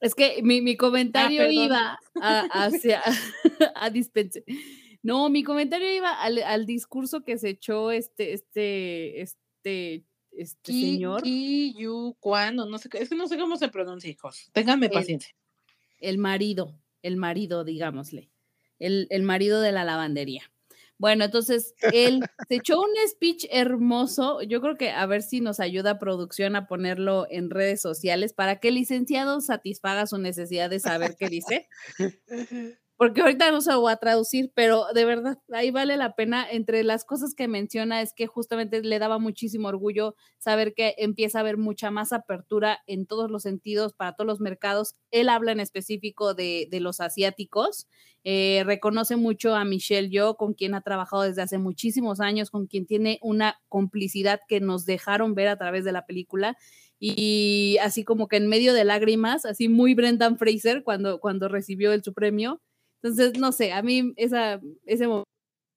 Es que mi, mi comentario perdón. iba a- hacia. a dispense. No, mi comentario iba al, al discurso que se echó este, este, este, este Ki, señor. Ki Yu Kwan, o no sé, qué- es que no sé cómo se pronuncia, hijos. Ténganme El- paciencia. El marido, el marido, digámosle, el, el marido de la lavandería. Bueno, entonces él se echó un speech hermoso. Yo creo que a ver si nos ayuda producción a ponerlo en redes sociales para que el licenciado satisfaga su necesidad de saber qué dice. Porque ahorita no se lo voy a traducir, pero de verdad, ahí vale la pena. Entre las cosas que menciona es que justamente le daba muchísimo orgullo saber que empieza a haber mucha más apertura en todos los sentidos para todos los mercados. Él habla en específico de, de los asiáticos. Eh, reconoce mucho a Michelle Yo, con quien ha trabajado desde hace muchísimos años, con quien tiene una complicidad que nos dejaron ver a través de la película. Y así como que en medio de lágrimas, así muy Brendan Fraser cuando, cuando recibió el su premio. Entonces, no sé, a mí esa, ese momento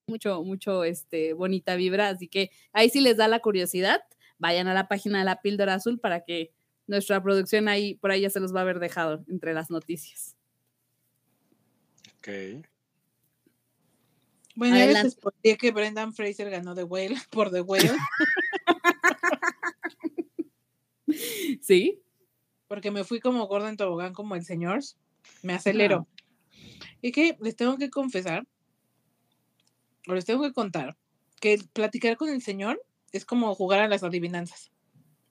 mucho, mucho este, bonita vibra, así que ahí sí les da la curiosidad, vayan a la página de la píldora azul para que nuestra producción ahí, por ahí ya se los va a haber dejado entre las noticias. Ok. Bueno, ya Adelante. les spoileé que Brendan Fraser ganó The Whale por The Whale, ¿Sí? porque me fui como gorda en tobogán como el señor. Me aceleró. Y que les tengo que confesar, o les tengo que contar, que platicar con el señor es como jugar a las adivinanzas.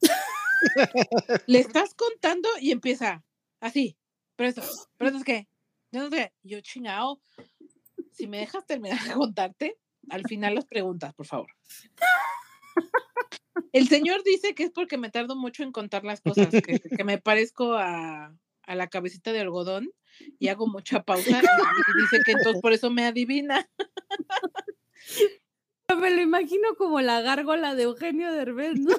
Le estás contando y empieza así, pero esto, pero esto es yo no sé, yo chingado. Si me dejas terminar de contarte, al final las preguntas, por favor. El señor dice que es porque me tardo mucho en contar las cosas, que, que me parezco a, a la cabecita de algodón y hago mucha pausa y, dice que entonces por eso me adivina. Me lo imagino como la gárgola de Eugenio Derbez, ¿no?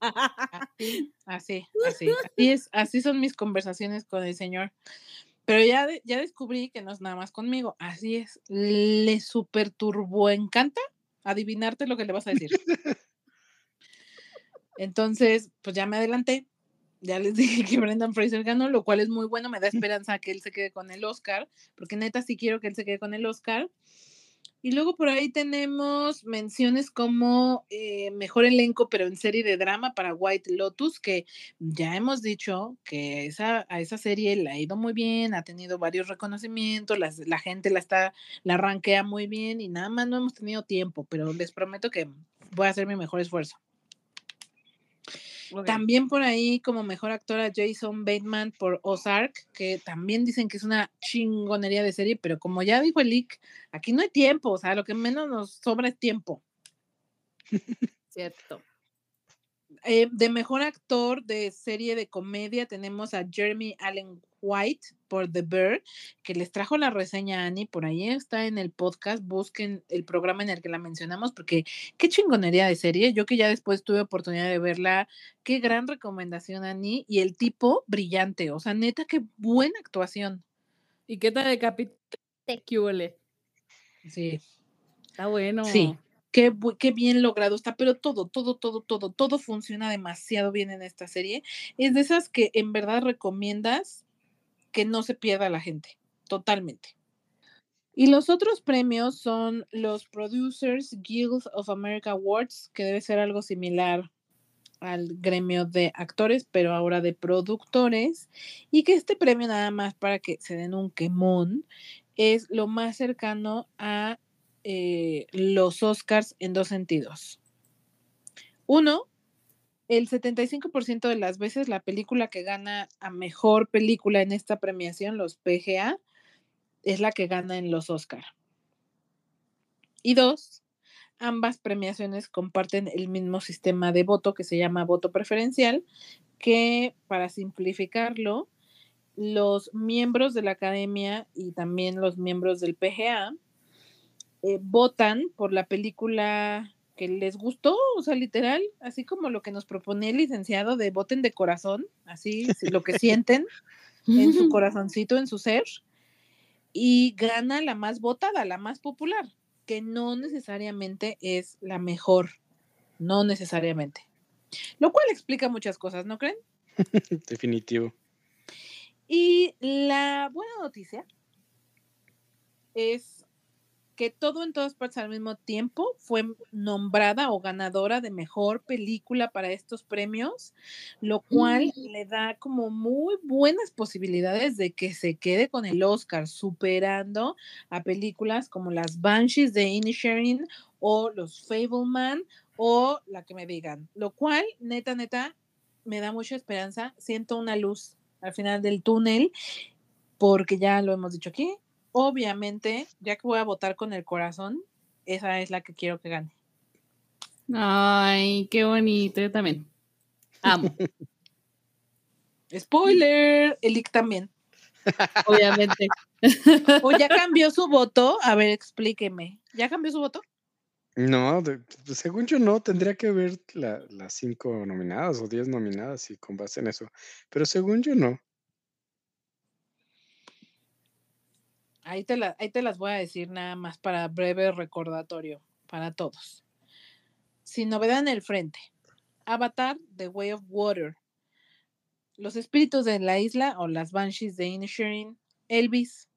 Así, así, así, así es, así son mis conversaciones con el señor. Pero ya, ya descubrí que no es nada más conmigo, así es, le super turbo encanta adivinarte lo que le vas a decir. Entonces, pues ya me adelanté, ya les dije que Brendan Fraser ganó, lo cual es muy bueno, me da esperanza que él se quede con el Oscar, porque neta sí quiero que él se quede con el Oscar. Y luego por ahí tenemos menciones como eh, mejor elenco, pero en serie de drama para White Lotus, que ya hemos dicho que esa, a esa serie le ha ido muy bien, ha tenido varios reconocimientos, las- la gente la está, la rankea muy bien y nada más no hemos tenido tiempo, pero les prometo que voy a hacer mi mejor esfuerzo. También por ahí como mejor actora Jason Bateman por Ozark, que también dicen que es una chingonería de serie, pero como ya dijo el leak, aquí no hay tiempo, o sea, lo que menos nos sobra es tiempo. Cierto. Eh, de mejor actor de serie de comedia tenemos a Jeremy Allen White por The Bear, que les trajo la reseña a Annie, por ahí está en el podcast, busquen el programa en el que la mencionamos, porque qué chingonería de serie, yo que ya después tuve oportunidad de verla, qué gran recomendación Annie, y el tipo brillante, o sea, neta, qué buena actuación. ¿Y qué tal el capítulo? ¿Qué huele? Sí, Está bueno. Sí. Qué, qué bien logrado está, pero todo, todo, todo, todo, todo funciona demasiado bien en esta serie. Es de esas que en verdad recomiendas que no se pierda la gente, totalmente. Y los otros premios son los Producers Guild of America Awards, que debe ser algo similar al gremio de actores, pero ahora de productores, y que este premio nada más para que se den un quemón, es lo más cercano a eh, los Oscars en dos sentidos. Uno, el 75% de las veces la película que gana a mejor película en esta premiación, los PGA, es la que gana en los Oscar. Y dos, ambas premiaciones comparten el mismo sistema de voto que se llama voto preferencial, que para simplificarlo, los miembros de la academia y también los miembros del PGA eh, votan por la película que les gustó, o sea, literal, así como lo que nos propone el licenciado de voten de corazón, así lo que sienten en su corazoncito, en su ser, y gana la más votada, la más popular, que no necesariamente es la mejor, no necesariamente. Lo cual explica muchas cosas, ¿no creen? Definitivo. Y la buena noticia es que todo en todas partes al mismo tiempo fue nombrada o ganadora de mejor película para estos premios, lo cual le da como muy buenas posibilidades de que se quede con el Oscar, superando a películas como las Banshees de Inisherin o los Fableman o la que me digan, lo cual neta, neta, me da mucha esperanza, siento una luz al final del túnel, porque ya lo hemos dicho aquí, obviamente, ya que voy a votar con el corazón, esa es la que quiero que gane. Ay, qué bonito. Yo también. Amo, Spoiler, Elick también. obviamente. O ya cambió su voto, a ver, explíqueme. ¿Ya cambió su voto? No, de- pues, según yo no, tendría que ver la- las cinco nominadas o diez nominadas y con base en eso. Pero según yo no. Ahí te, ahí te las voy a decir nada más para breve recordatorio para todos. Sin novedad en el frente. Avatar, The Way of Water. Los espíritus de la isla o las Banshees de Inisherin. Elvis.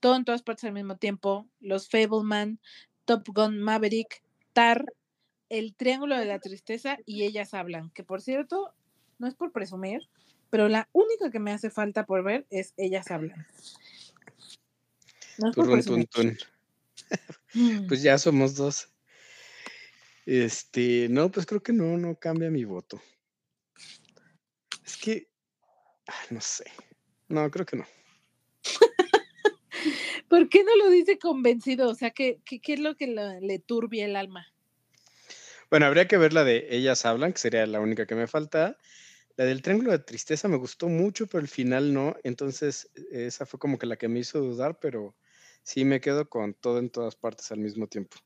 Todo en todas partes al mismo tiempo. Los Fableman. Top Gun Maverick. Tar. El Triángulo de la Tristeza y Ellas Hablan. Que por cierto, no es por presumir, pero la única que me hace falta por ver es Ellas Hablan. No tun, tun. Mm. Pues ya somos dos. Este, no, pues creo que no, no cambia mi voto. Es que, ah, no sé. No, creo que no. ¿Por qué no lo dice convencido? O sea, ¿qué, qué, qué es lo que la- le turbia el alma? Bueno, habría que ver la de Ellas Hablan, que sería la única que me falta. La del Triángulo de Tristeza me gustó mucho, pero al final no. Entonces, esa fue como que la que me hizo dudar, pero sí me quedo con todo en todas partes al mismo tiempo.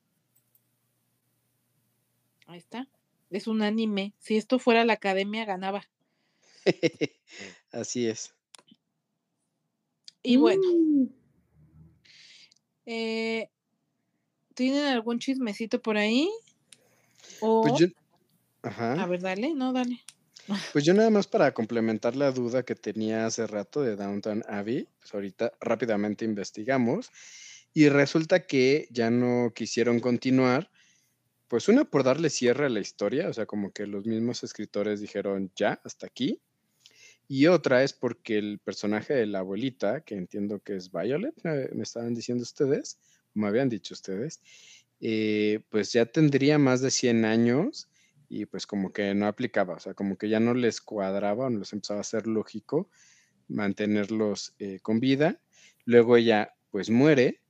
Ahí está. Es un anime. Si esto fuera la academia, ganaba. Así es. Y bueno, Mm, eh, ¿tienen algún chismecito por ahí? O, Pues yo, a ver, dale, no, dale. Pues yo nada más para complementar la duda que tenía hace rato de Downtown Abbey, pues ahorita rápidamente investigamos y resulta que ya no quisieron continuar, pues una por darle cierre a la historia, o sea, como que los mismos escritores dijeron ya, hasta aquí, y otra es porque el personaje de la abuelita, que entiendo que es Violet, me, me estaban diciendo ustedes, me habían dicho ustedes, eh, pues ya tendría más de 100 años y pues como que no aplicaba, o sea, como que ya no les cuadraba, no les empezaba a ser lógico mantenerlos eh, con vida. Luego ella pues muere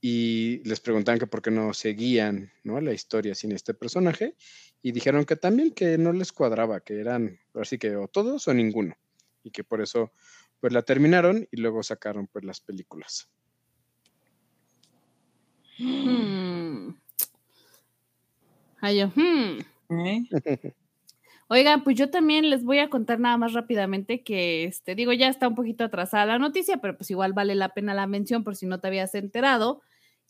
y les preguntan que por qué no seguían ¿no? la historia sin este personaje y dijeron que también que no les cuadraba, que eran así que o todos o ninguno y que por eso pues la terminaron y luego sacaron pues las películas. Hmm. Ay, yo, hmm. Oigan, pues yo también les voy a contar nada más rápidamente que, este, digo, ya está un poquito atrasada la noticia, pero pues igual vale la pena la mención por si no te habías enterado,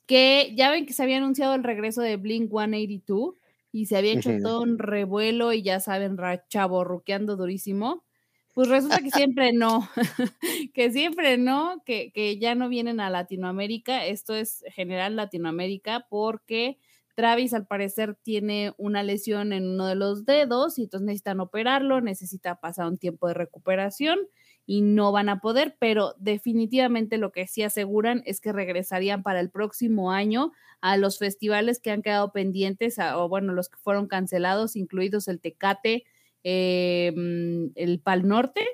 que ya ven que se había anunciado el regreso de Blink 182 y se había hecho todo un revuelo y ya saben, chaborruqueando durísimo. Pues resulta que siempre no, que siempre no, que, que ya no vienen a Latinoamérica. Esto es general Latinoamérica porque Travis al parecer tiene una lesión en uno de los dedos y entonces necesitan operarlo, necesita pasar un tiempo de recuperación y no van a poder, pero definitivamente lo que sí aseguran es que regresarían para el próximo año a los festivales que han quedado pendientes, o bueno, los que fueron cancelados, incluidos el Tecate, em, el Pal Norte,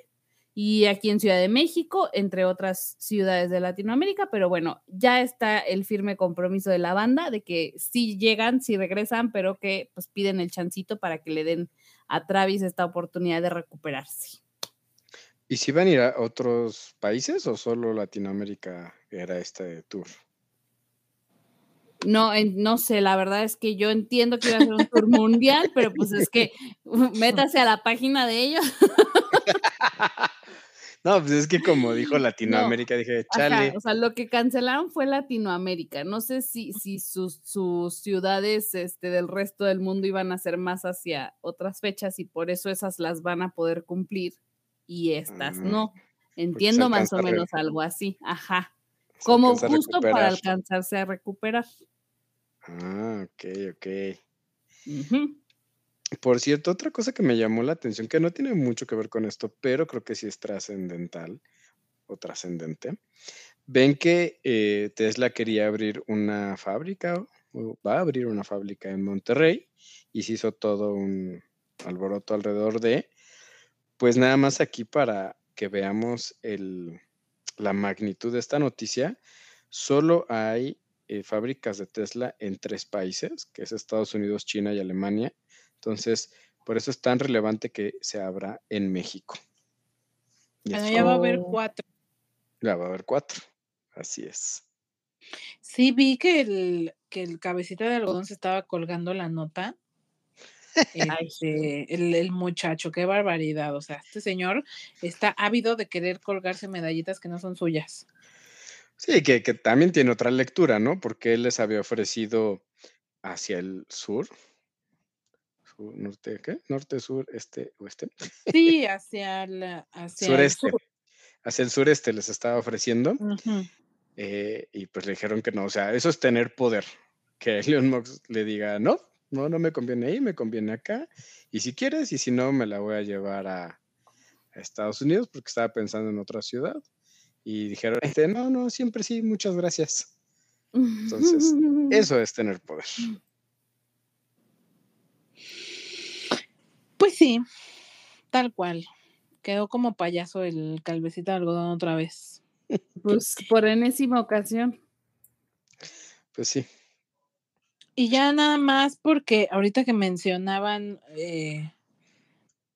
y aquí en Ciudad de México, entre otras ciudades de Latinoamérica, pero bueno, ya está el firme compromiso de la banda de que sí llegan, sí regresan, pero que pues piden el chancito para que le den a Travis esta oportunidad de recuperarse. ¿Y si van a ir a otros países o solo Latinoamérica era este tour? No, no sé, la verdad es que yo entiendo que iba a ser un tour mundial, pero pues es que métase a la página de ellos. No, pues es que como dijo Latinoamérica, dije, chale. o sea, lo que cancelaron fue Latinoamérica. No sé si, si sus, sus, ciudades este, del resto del mundo iban a ser más hacia otras fechas y por eso esas las van a poder cumplir y estas no. Entiendo más o menos algo así. Ajá. Como justo para alcanzarse a recuperar. Ah, ok, ok. Por cierto, otra cosa que me llamó la atención, que no tiene mucho que ver con esto, pero creo que sí es trascendental o trascendente. Ven que eh, Tesla quería abrir una fábrica, o va a abrir una fábrica en Monterrey, y se hizo todo un alboroto alrededor de, pues nada más aquí para que veamos la magnitud de esta noticia, solo hay eh, fábricas de Tesla en tres países, que es Estados Unidos, China y Alemania entonces, por eso es tan relevante que se abra en México. ya va a haber cuatro. Ya va a haber cuatro. Así es. Sí, vi que el, que el cabecita de algodón se estaba colgando la nota. Este, el, el, muchacho, qué barbaridad. O sea, este señor está ávido de querer colgarse medallitas que no son suyas. Sí, que, que también tiene otra lectura, ¿no? Porque él les había ofrecido hacia el sur, norte, ¿qué? Norte, sur, este, oeste. Sí, hacia el, sureste. Hacia el sureste les estaba ofreciendo. Eh, y pues le dijeron que no, o sea, eso es tener poder. Que Elon Musk le diga, no, no, no me conviene ahí, me conviene acá. Y si quieres, y si no, me la voy a llevar a, Estados Unidos porque estaba pensando en otra ciudad. Y dijeron, este, no, no, siempre sí, muchas gracias. Entonces, eso es tener poder. Pues sí, tal cual. Quedó como payaso el calvecito de algodón otra vez. Pues por enésima ocasión. Pues sí. Y ya nada más porque ahorita que mencionaban eh,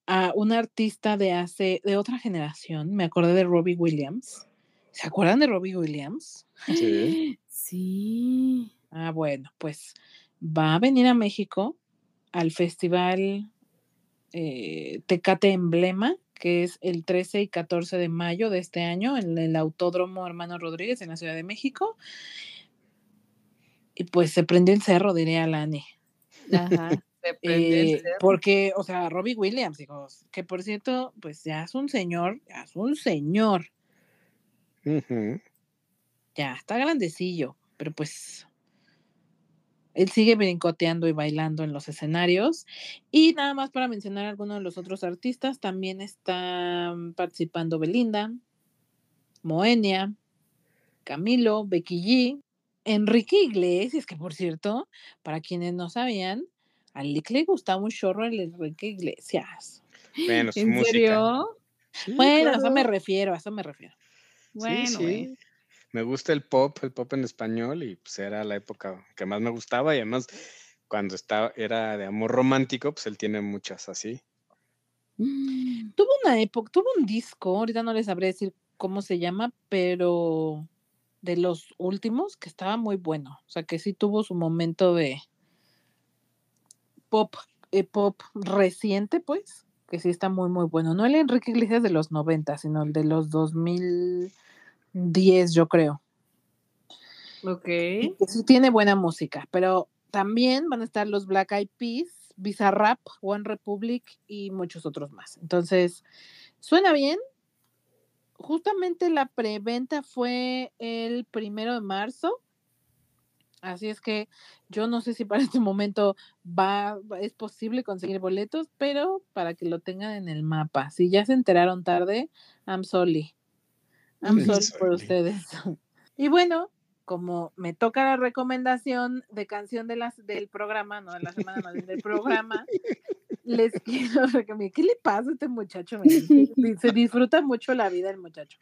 a un artista de hace, de otra generación, me acordé de Robbie Williams. ¿Se acuerdan de Robbie Williams? Sí. Sí. Ah, bueno, pues va a venir a México al festival eh, Tecate Emblema, que es el 13 y 14 de mayo de este año en el Autódromo Hermano Rodríguez en la Ciudad de México. Y pues se prendió el cerro, diría Lani. Ajá. Se prendió el eh, cerro. Porque, o sea, Robbie Williams, hijos, que por cierto, pues ya es un señor, ya es un señor. Ya, está grandecillo, pero pues él sigue brincoteando y bailando en los escenarios. Y nada más para mencionar algunos de los otros artistas, también están participando Belinda, Moenia, Camilo, Becky G, Enrique Iglesias, que por cierto, para quienes no sabían, a Lick le gustaba un chorro el Enrique Iglesias. Bueno, su ¿En música. serio? Sí, Bueno, a eso me refiero, a eso me refiero. Bueno, sí. Me gusta el pop, el pop en español, y pues era la época que más me gustaba, y además cuando estaba, era de amor romántico, pues él tiene muchas así. Mm, Tuvo una época, tuvo un disco, ahorita no les sabré decir cómo se llama, pero de los últimos que estaba muy bueno. O sea, que sí tuvo su momento de pop, eh, pop reciente, pues, que sí está muy, muy bueno. No el Enrique Iglesias de los 90, sino el de los 2010, yo creo. Ok. Sí tiene buena música, pero también van a estar los Black Eyed Peas, Bizarrap, One Republic y muchos otros más. Entonces, suena bien. Justamente la preventa fue el primero de marzo. Así es que yo no sé si para este momento va- es posible conseguir boletos, pero para que lo tengan en el mapa. Si ya se enteraron tarde, I'm sorry. I'm sorry por ustedes. Y bueno, como me toca la recomendación de canción de las, del programa, no de la semana, más bien del programa, les quiero recomendar. ¿Qué le pasa a este muchacho? Se disfruta mucho la vida el muchacho.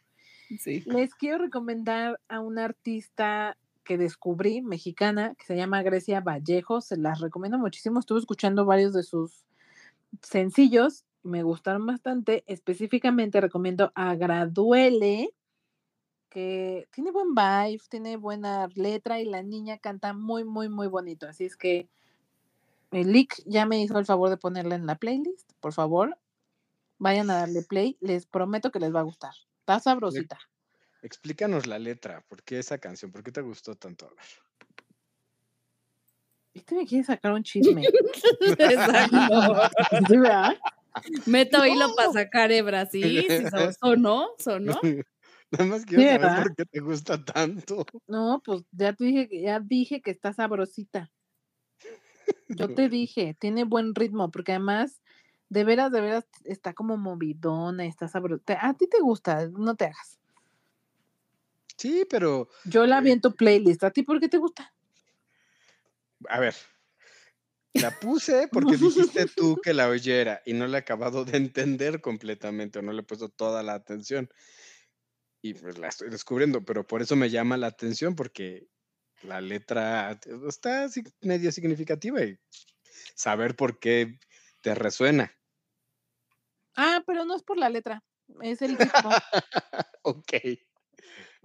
Sí. Les quiero recomendar a una artista que descubrí, mexicana, que se llama Grecia Vallejo. Se las recomiendo muchísimo. Estuve escuchando varios de sus sencillos. Me gustaron bastante. Específicamente recomiendo a Graduele, que tiene buen vibe, tiene buena letra y la niña canta muy, muy, muy bonito. Así es que el Lick ya me hizo el favor de ponerla en la playlist. Por favor, vayan a darle play. Les prometo que les va a gustar. Está sabrosita. Explícanos la letra, ¿por qué esa canción? ¿Por qué te gustó tanto? A ver. Este me quiere sacar un chisme. Exacto. ¿Sí, verdad? Meto hilo para sacar hebra, sí, sí, so- sonó, sonó. Nada más quiero saber ¿verdad? por qué te gusta tanto. No, pues ya te dije, que- ya dije que está sabrosita. Yo te dije, tiene buen ritmo, porque además, de veras, de veras, está como movidona, está sabrosa. A ti te gusta, no te hagas. Sí, pero Yo la vi en tu playlist. ¿A ti por qué te gusta? a ver, la puse porque dijiste tú que la oyera y no la he acabado de entender completamente o no le he puesto toda la atención. Y pues la estoy descubriendo, pero por eso me llama la atención porque la letra está medio significativa y saber por qué te resuena. Ah, pero no es por la letra, es el ritmo. ok.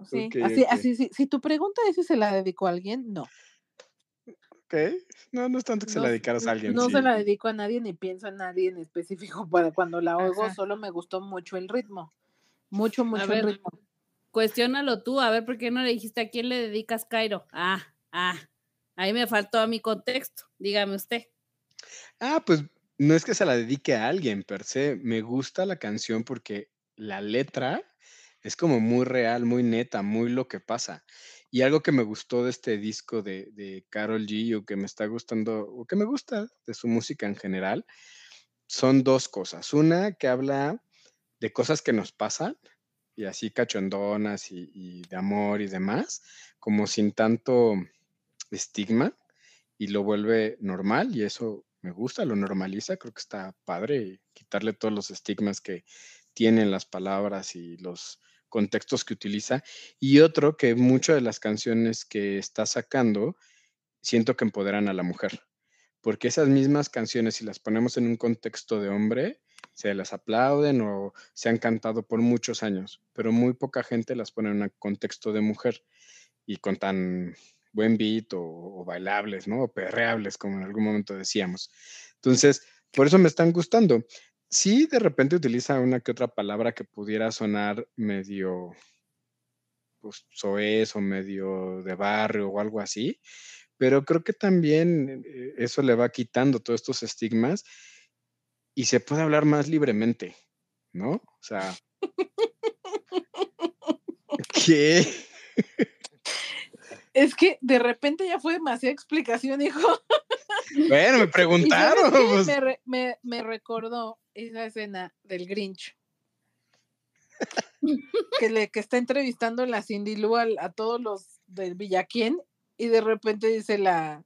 Sí, así, así, si, si tu pregunta es si se la dedicó a alguien, no. Ok. No, no es tanto que se la dedicaras a alguien. no sí. se la dedico a nadie ni pienso en nadie en específico para cuando la oigo, Ajá. solo me gustó mucho el ritmo. Mucho, mucho el ritmo. Cuestiónalo tú, a ver por qué no le dijiste a quién le dedicas Cairo. Ah, ah, ahí me faltó a mi contexto, dígame usted. Ah, pues no es que se la dedique a alguien per se. Me gusta la canción porque la letra es como muy real, muy neta, muy lo que pasa. Y algo que me gustó de este disco de, de Carol G o que me está gustando, o que me gusta de su música en general, son dos cosas. Una que habla de cosas que nos pasan y así cachondonas y, y de amor y demás, como sin tanto estigma y lo vuelve normal y eso me gusta, lo normaliza, creo que está padre quitarle todos los estigmas que tienen las palabras y los contextos que utiliza. Y otro que muchas de las canciones que está sacando siento que empoderan a la mujer, porque esas mismas canciones si las ponemos en un contexto de hombre, se las aplauden o se han cantado por muchos años, pero muy poca gente las pone en un contexto de mujer y con tan buen beat o, bailables, ¿no? O perreables, como en algún momento decíamos. Entonces, por eso me están gustando. Sí, de repente utiliza una que otra palabra que pudiera sonar medio, pues, soez o medio de barrio o algo así, pero creo que también eh, eso le va quitando todos estos estigmas y se puede hablar más libremente, ¿no? O sea, ¿qué? Es que de repente ya fue demasiada explicación, hijo. Bueno, me ¿Y sabes preguntaron. pues, Me, re- me- me recordó esa escena del Grinch. que, le, que está entrevistando la Cindy Lou al- a todos los del Villaquien Y de repente dice la,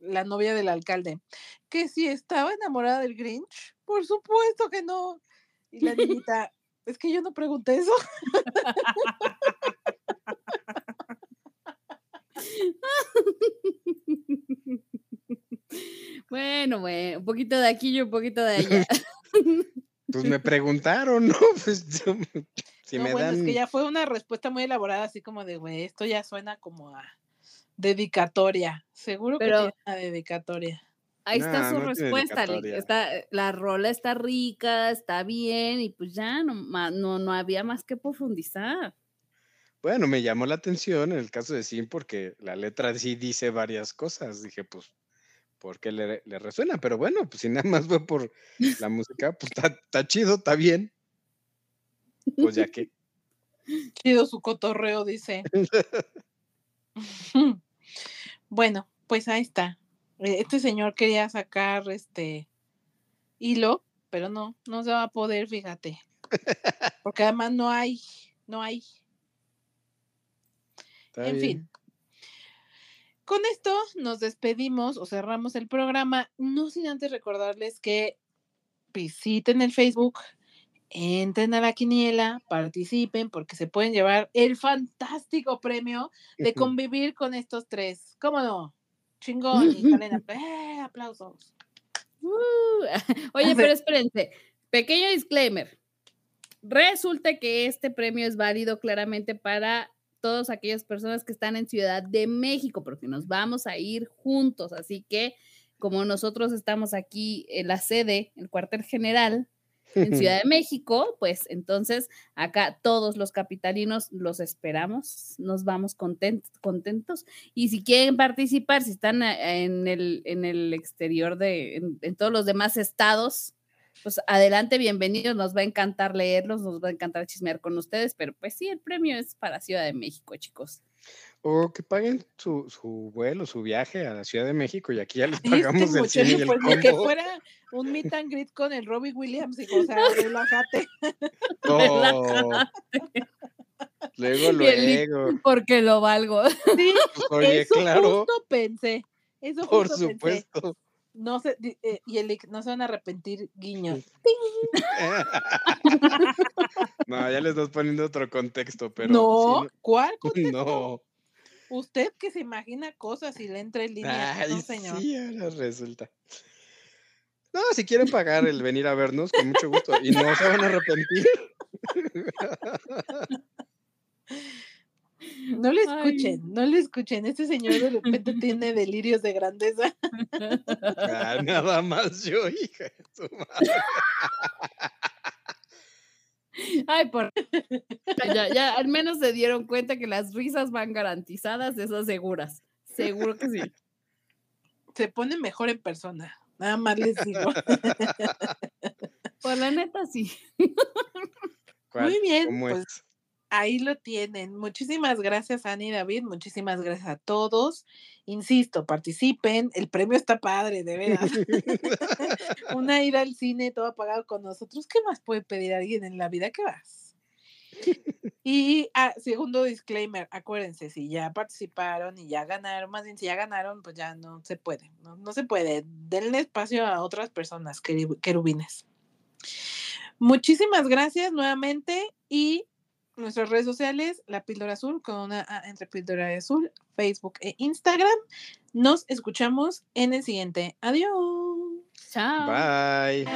la novia del alcalde, que si estaba enamorada del Grinch, por supuesto que no. Y la niñita, es que yo no pregunté eso. Bueno, bueno, un poquito de aquí y un poquito de allá. Pues me preguntaron, ¿no? Pues yo- si no, me bueno, dan. es que ya fue una respuesta muy elaborada, así como de, güey, esto ya suena como a dedicatoria. Seguro Pero- que tiene una dedicatoria. Ahí está Nah, su no respuesta. Está, la rola está rica, está bien, y pues ya no, no, no había más que profundizar. Bueno, me llamó la atención en el caso de Sim porque la letra sí dice varias cosas. Dije, pues, ¿por qué le, le resuena? Pero bueno, pues si nada más fue por la música, pues está, está chido, está bien. Pues ya que. Chido su cotorreo, dice. bueno, pues ahí está. Eh, Este señor quería sacar este hilo, pero no, no se va a poder, fíjate. Porque además no hay, no hay. Está en bien. fin. Con esto nos despedimos o cerramos el programa, no sin antes recordarles que visiten el Facebook, entren a la quiniela, participen porque se pueden llevar el fantástico premio de convivir con estos tres. ¿Cómo no? Chingón. Y salen apl- ¡eh! aplausos. Uh, Oye, pero espérense, pequeño disclaimer. Resulta que este premio es válido claramente para todas aquellas personas que están en Ciudad de México, porque nos vamos a ir juntos. Así que, como nosotros estamos aquí en la sede, el cuartel general, en Ciudad de México, pues entonces acá todos los capitalinos los esperamos, nos vamos content- contentos. Y si quieren participar, si están eh, en el, en el exterior de, en, en todos los demás estados, pues adelante, bienvenidos, nos va a encantar leerlos, nos va a encantar chismear con ustedes, pero pues sí, el premio es para Ciudad de México, chicos. O que paguen su, su vuelo, su viaje a la Ciudad de México y aquí ya les Este pagamos el cine y el pues ni que combo. fuera un meet and greet con el Robbie Williams, hijo, o sea, relájate. No. Luego, Y luego. Porque lo valgo. Sí, Pues, oye, eso claro, justo pensé. Eso por justo pensé. No se, eh, y el no se van a arrepentir, guiño. No, ya le estás poniendo otro contexto, pero. no, ¿cuál? no- no. Usted que se imagina cosas y le entra en línea. Ay, no, señor. sí, ahora resulta. No, si quieren pagar el venir a vernos, con mucho gusto. Y no se van a arrepentir. No le Ay. escuchen, no le escuchen. Este señor de repente tiene delirios de grandeza. Ah, nada más yo, hija de su madre. Ay, por. Ya, ya al menos se dieron cuenta que las risas van garantizadas, esas seguras. Seguro que sí. Se pone mejor en persona. Nada más les digo. Por la neta, sí. ¿Cuál? Muy bien, ¿Cómo pues, es? Ahí lo tienen. Muchísimas gracias, Ani y David. Muchísimas gracias a todos. Insisto, participen. El premio está padre, de veras. Una ida al cine, todo pagado con nosotros. ¿Qué más puede pedir alguien en la vida? ¿Qué más? Y ah, segundo disclaimer, acuérdense, si ya participaron y ya ganaron, más bien si ya ganaron, pues ya no se puede, no, no se puede. Denle espacio a otras personas, querubines. Muchísimas gracias nuevamente y nuestras redes sociales, La Píldora Azul con una A entre Píldora y Azul, Facebook e Instagram. Nos escuchamos en el siguiente. Adiós. Chao. Bye.